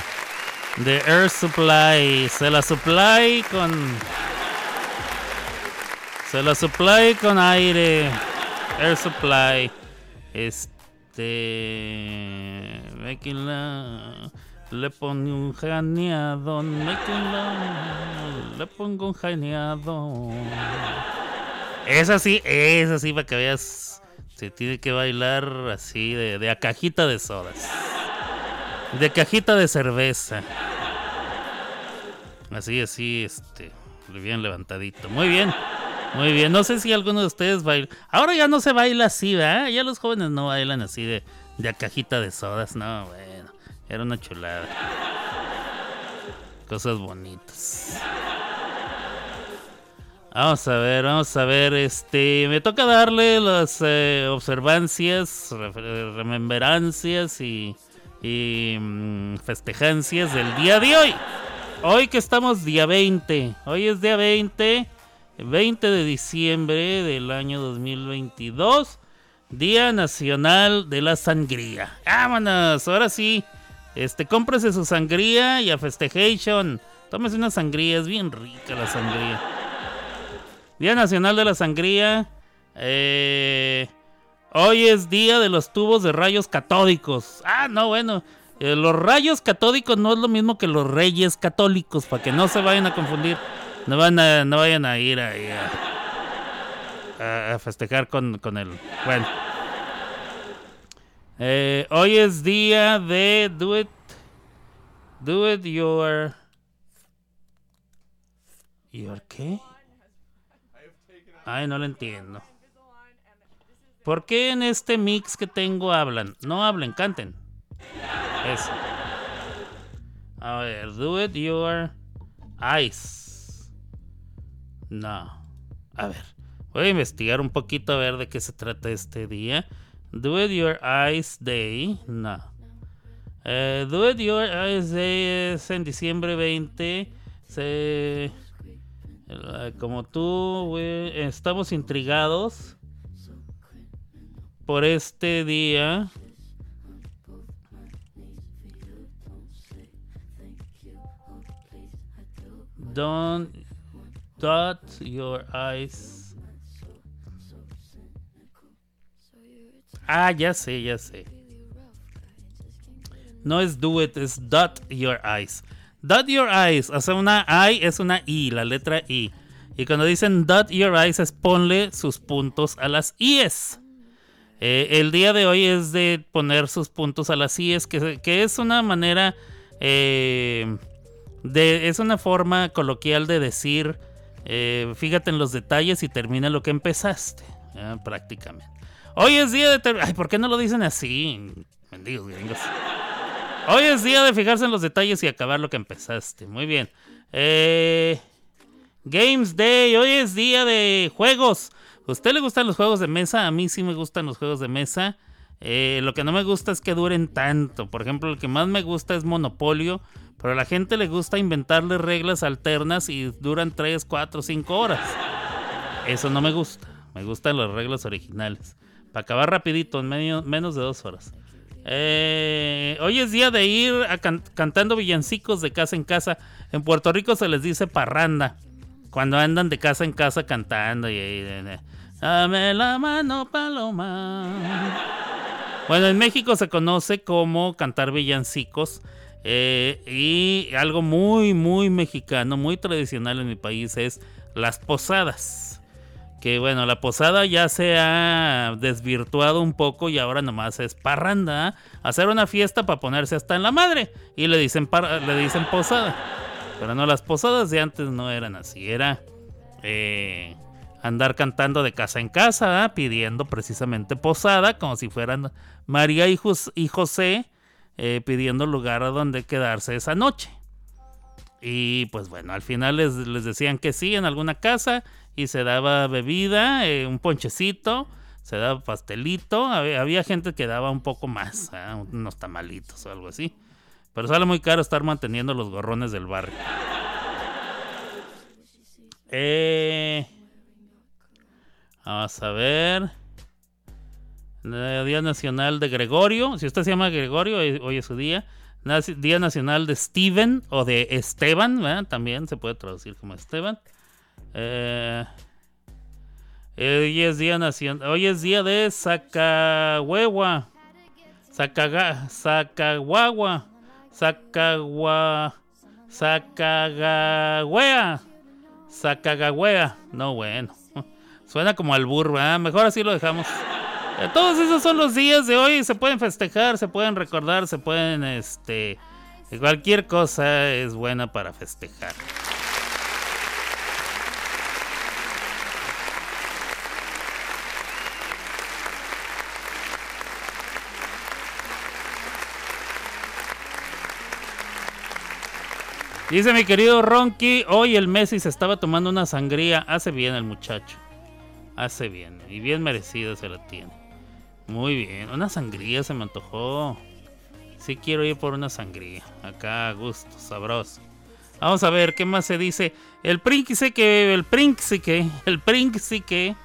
de Air Supply? Se la supply con. Se la supply con aire. Air Supply. Este. Making la. Le pongo un janeado. Making la. Le pongo un janeado. Es así, es así para que veas. Se tiene que bailar así de, de a cajita de sodas. De cajita de cerveza. Así, así, este. Bien levantadito. Muy bien. Muy bien. No sé si alguno de ustedes baila. Ahora ya no se baila así, ¿verdad? Ya los jóvenes no bailan así de, de a cajita de sodas. No, bueno. Era una chulada. Cosas bonitas. Vamos a ver, vamos a ver. Este, me toca darle las eh, observancias, re- rememberancias y, y mm, festejancias del día de hoy. Hoy que estamos día 20. Hoy es día 20, 20 de diciembre del año 2022. Día Nacional de la Sangría. Vámonos, ahora sí. Este, cómprese su sangría y a festejation. Tómese una sangría, es bien rica la sangría. Día Nacional de la Sangría. Eh, Hoy es día de los tubos de rayos catódicos. Ah, no, bueno. eh, los rayos catódicos no es lo mismo que los reyes católicos, para que no se vayan a confundir. No, van no vayan a ir a- a festejar con, con el... Bueno. Eh, hoy es día de do it... Do it your... ¿Your qué? Ay, no lo entiendo. ¿Por qué en este mix que tengo hablan? No hablen, canten. Eso. A ver, do it your eyes. No. A ver, voy a investigar un poquito a ver de qué se trata este día. Do it your eyes day. No. Eh, do it your eyes day es en diciembre 20. Se... eh, Como tú, estamos intrigados por este día. Don't dot your eyes. Ah, ya sé, ya sé. No es do it, es dot your eyes. Dot your eyes, o sea, una I es una I, la letra I. Y cuando dicen dot your eyes es ponle sus puntos a las I's. Eh, el día de hoy es de poner sus puntos a las IES, que, que es una manera, eh, de, es una forma coloquial de decir, eh, fíjate en los detalles y termina lo que empezaste, prácticamente. Hoy es día de... Ay, ¿por qué no lo dicen así? Mendigos gringos. Hoy es día de fijarse en los detalles y acabar lo que empezaste. Muy bien. Games Day. Hoy es día de juegos. ¿A usted le gustan los juegos de mesa? A mí sí me gustan los juegos de mesa. Eh, lo que no me gusta es que duren tanto. Por ejemplo, el que más me gusta es Monopolio. Pero a la gente le gusta inventarle reglas alternas y duran 3, 4, 5 horas. Eso no me gusta. Me gustan las reglas originales. Para acabar rapidito, en menos de dos horas. Eh, hoy es día de ir cantando villancicos de casa en casa. En Puerto Rico se les dice parranda. Cuando andan de casa en casa cantando y Dame la mano, paloma. Bueno, en México se conoce como cantar villancicos. eh, y algo muy, muy mexicano, muy tradicional en mi país es las posadas. Que bueno, la posada ya se ha desvirtuado un poco y ahora nomás es parranda. Hacer una fiesta para ponerse hasta en la madre. Y le dicen, le dicen posada. Pero no, las posadas de antes no eran así. Era eh, andar cantando de casa en casa, ¿ah? pidiendo precisamente posada, como si fueran María y, Jos- y José, eh, pidiendo lugar a donde quedarse esa noche. Y pues bueno, al final les, les decían que sí en alguna casa y se daba bebida, eh, un ponchecito, se daba pastelito, había, había gente que daba un poco más, ¿ah? unos tamalitos o algo así. Pero sale muy caro estar manteniendo los gorrones del barrio. Eh, vamos a ver. Eh, Día Nacional de Gregorio. Si usted se llama Gregorio, hoy, es su día. Día Nacional de Steven o de Esteban. También se puede traducir como Esteban. Eh, hoy es día. Hoy es día de Sacahuehua. Sacaga, Sacahuahua. Sacagua. Sacagagüea. Sacagagüea. No, bueno. Suena como albur, ¿verdad? Mejor así lo dejamos. Eh, Todos esos son los días de hoy. Se pueden festejar, se pueden recordar, se pueden, este... Cualquier cosa es buena para festejar. Dice mi querido Ronky, hoy el Messi se estaba tomando una sangría. Hace bien el muchacho. Hace bien. Y bien merecido se la tiene. Muy bien. Una sangría se me antojó. Sí quiero ir por una sangría. Acá gusto, sabroso. Vamos a ver qué más se dice. El príncipe que. El príncipe. El príncipe.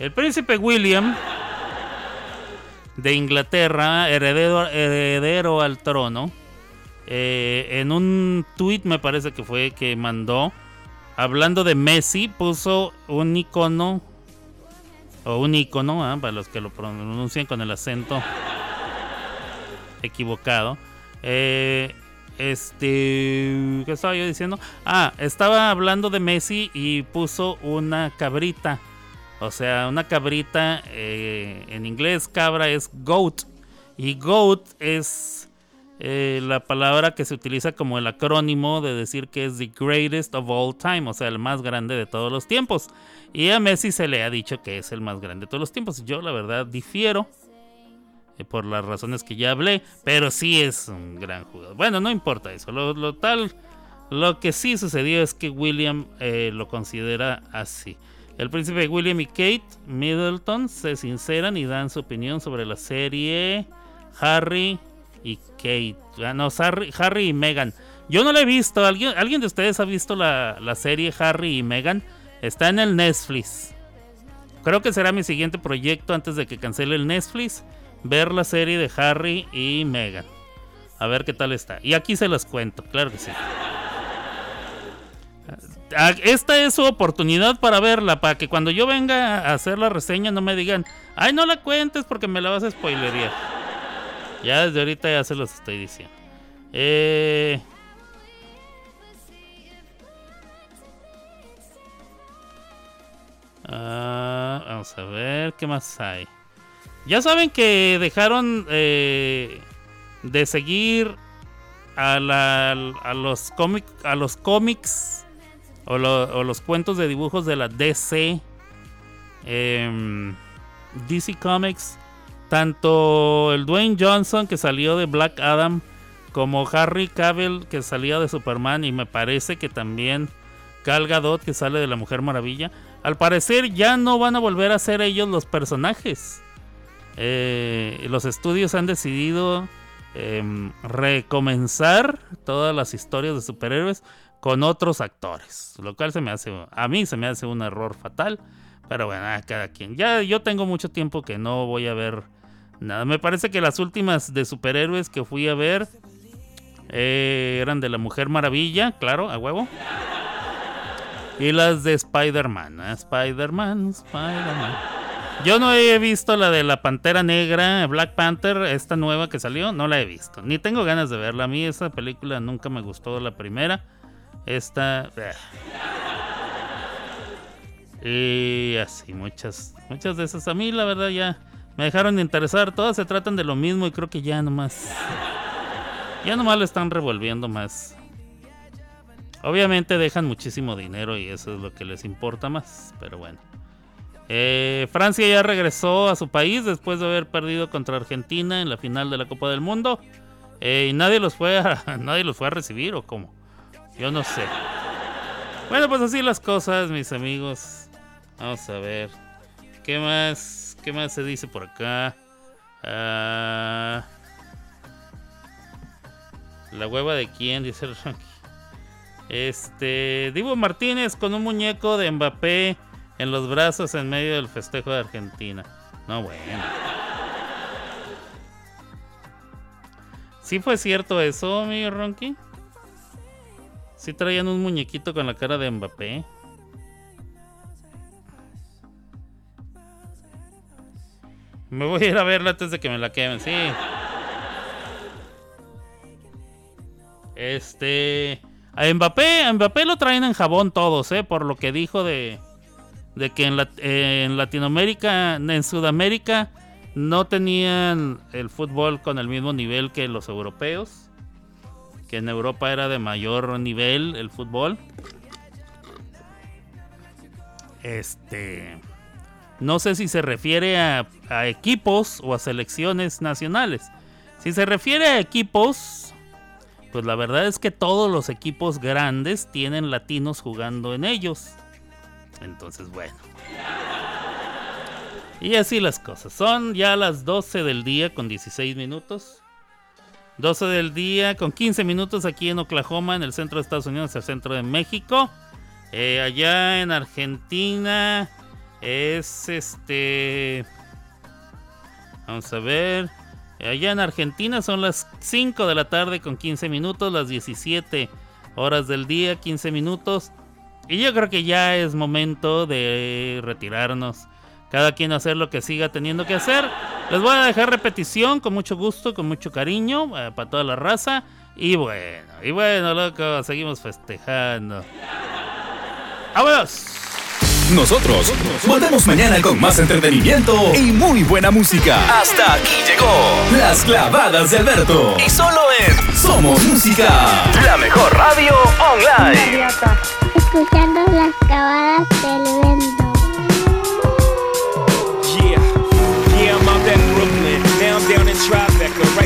El príncipe William. De Inglaterra. Heredero al trono. Eh, en un tweet me parece que fue que mandó. Hablando de Messi. Puso un icono o un icono, ¿ah? para los que lo pronuncian con el acento equivocado. Eh, este, ¿qué estaba yo diciendo? Ah, estaba hablando de Messi y puso una cabrita. O sea, una cabrita, eh, en inglés cabra es goat. Y goat es eh, la palabra que se utiliza como el acrónimo de decir que es the greatest of all time, o sea, el más grande de todos los tiempos. Y a Messi se le ha dicho que es el más grande de todos los tiempos. Yo la verdad difiero eh, por las razones que ya hablé, pero sí es un gran jugador. Bueno, no importa eso, lo, lo tal, lo que sí sucedió es que William eh, lo considera así. El príncipe William y Kate Middleton se sinceran y dan su opinión sobre la serie Harry y Kate. Ah, no, Harry, y Meghan. Yo no la he visto. ¿Alguien, ¿alguien de ustedes ha visto la, la serie Harry y Meghan? Está en el Netflix. Creo que será mi siguiente proyecto antes de que cancele el Netflix. Ver la serie de Harry y Meghan. A ver qué tal está. Y aquí se las cuento, claro que sí. Ah, Esta es su oportunidad para verla, para que cuando yo venga a hacer la reseña no me digan, ay, no la cuentes porque me la vas a spoilerear. Ya desde ahorita ya se los estoy diciendo. Eh... ah, vamos a ver qué más hay. Ya saben que dejaron eh, de seguir a, la- a los cómic, a los cómics o, lo- o los cuentos de dibujos de la DC, em, DC Comics, tanto el Dwayne Johnson que salió de Black Adam, como Harry Cavill que salía de Superman y me parece que también Gal Gadot que sale de la Mujer Maravilla, al parecer ya no van a volver a ser ellos los personajes. Eh, los estudios han decidido em, recomenzar todas las historias de superhéroes con otros actores, lo cual se me hace, a mí se me hace un error fatal, pero bueno, a cada quien. Ya yo tengo mucho tiempo que no voy a ver nada. Me parece que las últimas de superhéroes que fui a ver eh, eran de la Mujer Maravilla, claro, a huevo. Y las de Spider-Man, ¿eh? Spider-Man, Spider-Man. Yo no he visto la de la Pantera Negra, Black Panther, esta nueva que salió, no la he visto. Ni tengo ganas de verla. A mí esa película nunca me gustó la primera. Esta... eh. Y así, muchas, muchas de esas a mí la verdad ya me dejaron de interesar. Todas se tratan de lo mismo y creo que ya nomás... Ya nomás lo están revolviendo más. Obviamente dejan muchísimo dinero y eso es lo que les importa más, pero bueno. Eh, Francia ya regresó a su país después de haber perdido contra Argentina en la final de la Copa del Mundo. Eh, y nadie los fue a, nadie los fue a recibir o cómo. Yo no sé. Bueno, pues así las cosas, mis amigos. Vamos a ver. ¿Qué más? ¿Qué más se dice por acá? Ah, la hueva de quién, dice el Ranky. Este, Divo Martínez con un muñeco de Mbappé en los brazos en medio del festejo de Argentina. No, bueno. ¿Sí fue cierto eso, amigo Ronky? ¿Sí traían un muñequito con la cara de Mbappé? Me voy a ir a verla antes de que me la quemen, sí. Este. A Mbappé, a Mbappé lo traen en jabón todos, ¿eh? Por lo que dijo de, de que en, Lat- eh, en Latinoamérica, en Sudamérica, no tenían el fútbol con el mismo nivel que los europeos. Que en Europa era de mayor nivel el fútbol. Este. No sé si se refiere a, equipos o a selecciones nacionales. Si se refiere a equipos, pues la verdad es que todos los equipos grandes tienen latinos jugando en ellos. Entonces, bueno. Y así las cosas. Son ya las 12 del día con 16 minutos. 12 del día con 15 minutos aquí en Oklahoma, en el centro de Estados Unidos, el centro de México. Eh, allá en Argentina es este... Vamos a ver. Allá en Argentina son las 5 de la tarde con 15 minutos, las 17 horas del día, 15 minutos. Y yo creo que ya es momento de retirarnos. cada quien hacer lo que siga teniendo que hacer. Les voy a dejar repetición con mucho gusto, con mucho cariño eh, para toda la raza. Y bueno, y bueno, loco, seguimos festejando. ¡Vámonos! Nosotros volvemos mañana con más entretenimiento y muy buena música. Hasta aquí llegó Las Clavadas de Alberto. Y solo en Somos Música, la mejor radio online. Escuchando las cavadas del vento. Yeah, yeah, I'm out at Brooklyn. Now I'm down in Tribeca, right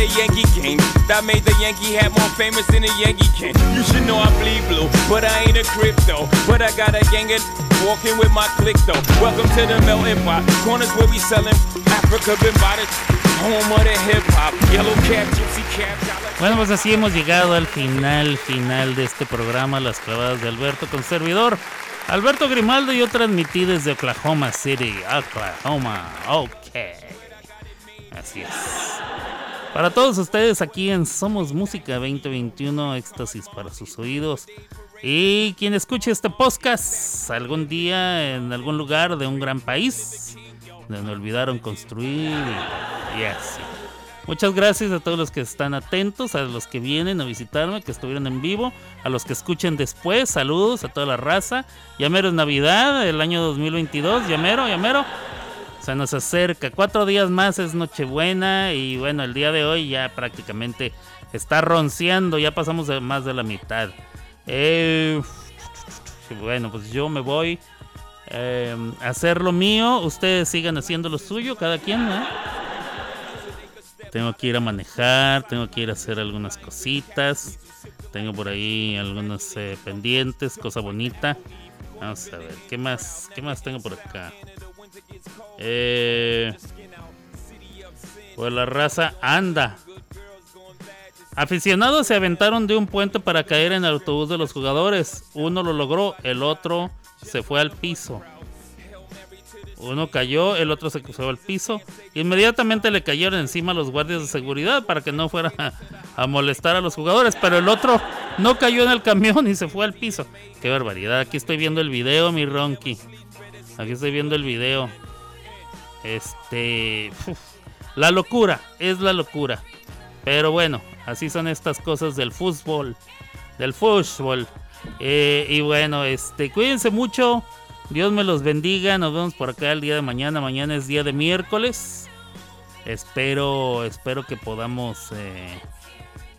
A Yankee game. That made the Yankee hat more famous than a Yankee can. You should know I bleed blue, but I ain't a crypto. But I got a gang of walking with my click though. Welcome to the melting pot. Corners where we selling Africa been by the home of the hip hop. Yellow cap, gypsy cap. Bueno, pues así hemos llegado al final, final de este programa, Las Clavadas de Alberto, con servidor Alberto Grimaldo. Yo transmití desde Oklahoma City, Oklahoma. Ok. Así es. Para todos ustedes aquí en Somos Música 2021, éxtasis para sus oídos. Y quien escuche este podcast algún día en algún lugar de un gran país donde olvidaron construir y, y así. Muchas gracias a todos los que están atentos, a los que vienen a visitarme, que estuvieron en vivo, a los que escuchen después, saludos a toda la raza. Ya mero es Navidad, el año 2022, ya mero, ya mero. Se nos acerca, cuatro días más es Nochebuena y bueno, el día de hoy ya prácticamente está ronceando, ya pasamos de más de la mitad. Eh, bueno, pues yo me voy eh, a hacer lo mío, ustedes sigan haciendo lo suyo, cada quien, ¿eh? Tengo que ir a manejar, tengo que ir a hacer algunas cositas. Tengo por ahí algunos eh, pendientes, cosa bonita. Vamos a ver, ¿qué más? ¿Qué más tengo por acá? Eh, pues la raza anda. Aficionados se aventaron de un puente para caer en el autobús de los jugadores. Uno lo logró, el otro se fue al piso. Uno cayó, el otro se cruzó al piso. Inmediatamente le cayeron encima los guardias de seguridad para que no fuera a, molestar a los jugadores. Pero el otro no cayó en el camión y se fue al piso. Qué barbaridad. Aquí estoy viendo el video, mi Ronky. Aquí estoy viendo el video. Este. la locura, es la locura. Pero bueno, así son estas cosas del fútbol. Del fútbol. Eh, y bueno, este, cuídense mucho. Dios me los bendiga. Nos vemos por acá el día de mañana. Mañana es día de miércoles. Espero, espero que podamos, eh,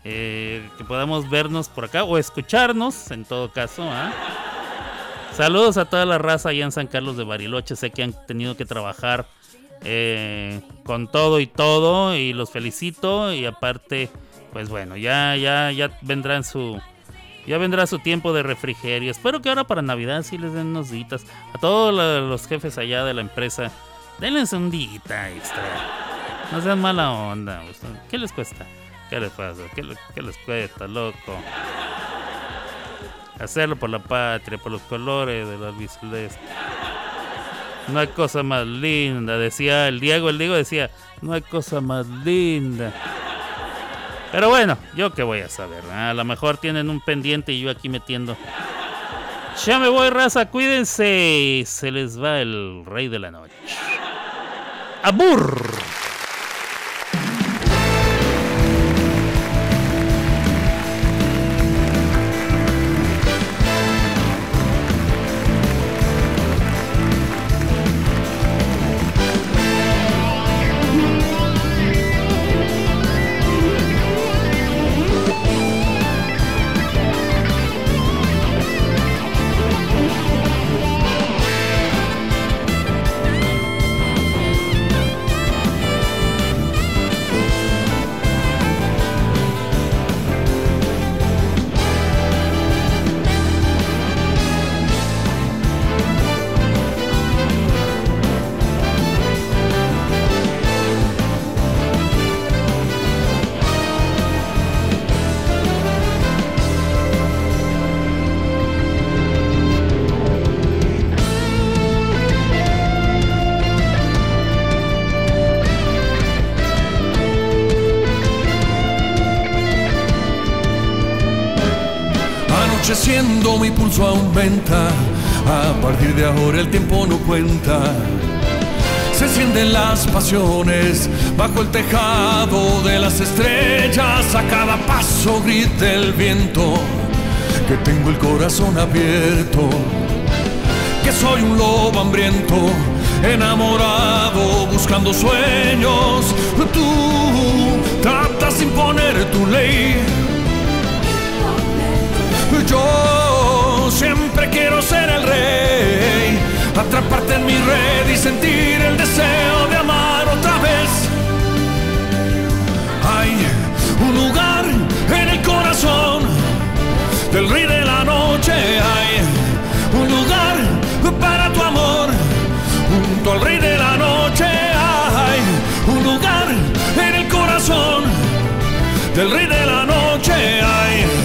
eh, que podamos vernos por acá o escucharnos, en todo caso. Saludos a toda la raza allá en San Carlos de Bariloche. Sé que han tenido que trabajar eh, con todo y todo y los felicito. Y aparte, pues bueno, ya, ya, ya vendrán su, ya vendrá su tiempo de refrigerio. Espero que ahora para Navidad sí les den unos días. A todos los jefes allá de la empresa, denles un día extra. No sean mala onda. ¿Qué les cuesta? ¿Qué les pasa? ¿Qué, le- qué les cuesta, loco? Hacerlo por la patria, por los colores de la albiceleste. No hay cosa más linda, decía el Diego. El Diego decía, no hay cosa más linda. Pero bueno, yo qué voy a saber. ¿eh? A lo mejor tienen un pendiente y yo aquí metiendo. Ya me voy, raza, cuídense. Se les va el rey de la noche. ¡Abur! Mi pulso aumenta. A partir de ahora el tiempo no cuenta. Se sienten las pasiones bajo el tejado de las estrellas. A cada paso grita el viento que tengo el corazón abierto. Que soy un lobo hambriento, enamorado, buscando sueños. Tú tratas de imponer tu ley. Yo siempre quiero ser el rey, atraparte en mi red y sentir el deseo de amar otra vez. Hay un lugar en el corazón del rey de la noche. Hay un lugar para tu amor junto al rey de la noche. Hay un lugar en el corazón del rey de la noche. Hay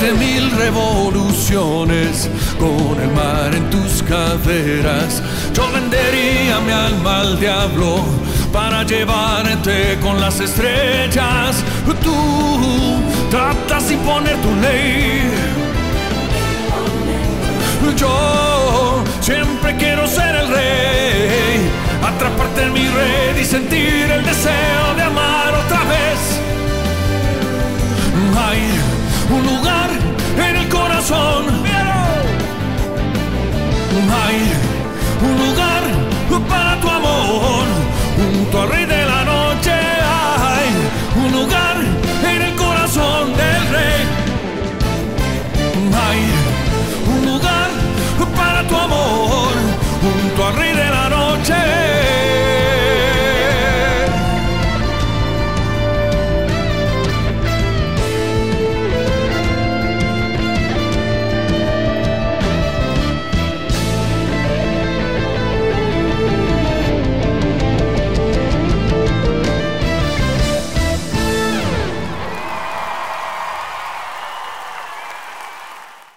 siete mil revoluciones con el mar en tus caderas, yo vendería mi alma al diablo para llevarte con las estrellas. Tú tratas de imponer tu ley. Yo siempre quiero ser el rey, atraparte mi red y sentir el deseo de amar otra vez. Hay un lugar Hay un lugar para tu amor junto al rey de la noche. Hay un lugar en el corazón del rey. Hay un lugar para tu amor junto al rey de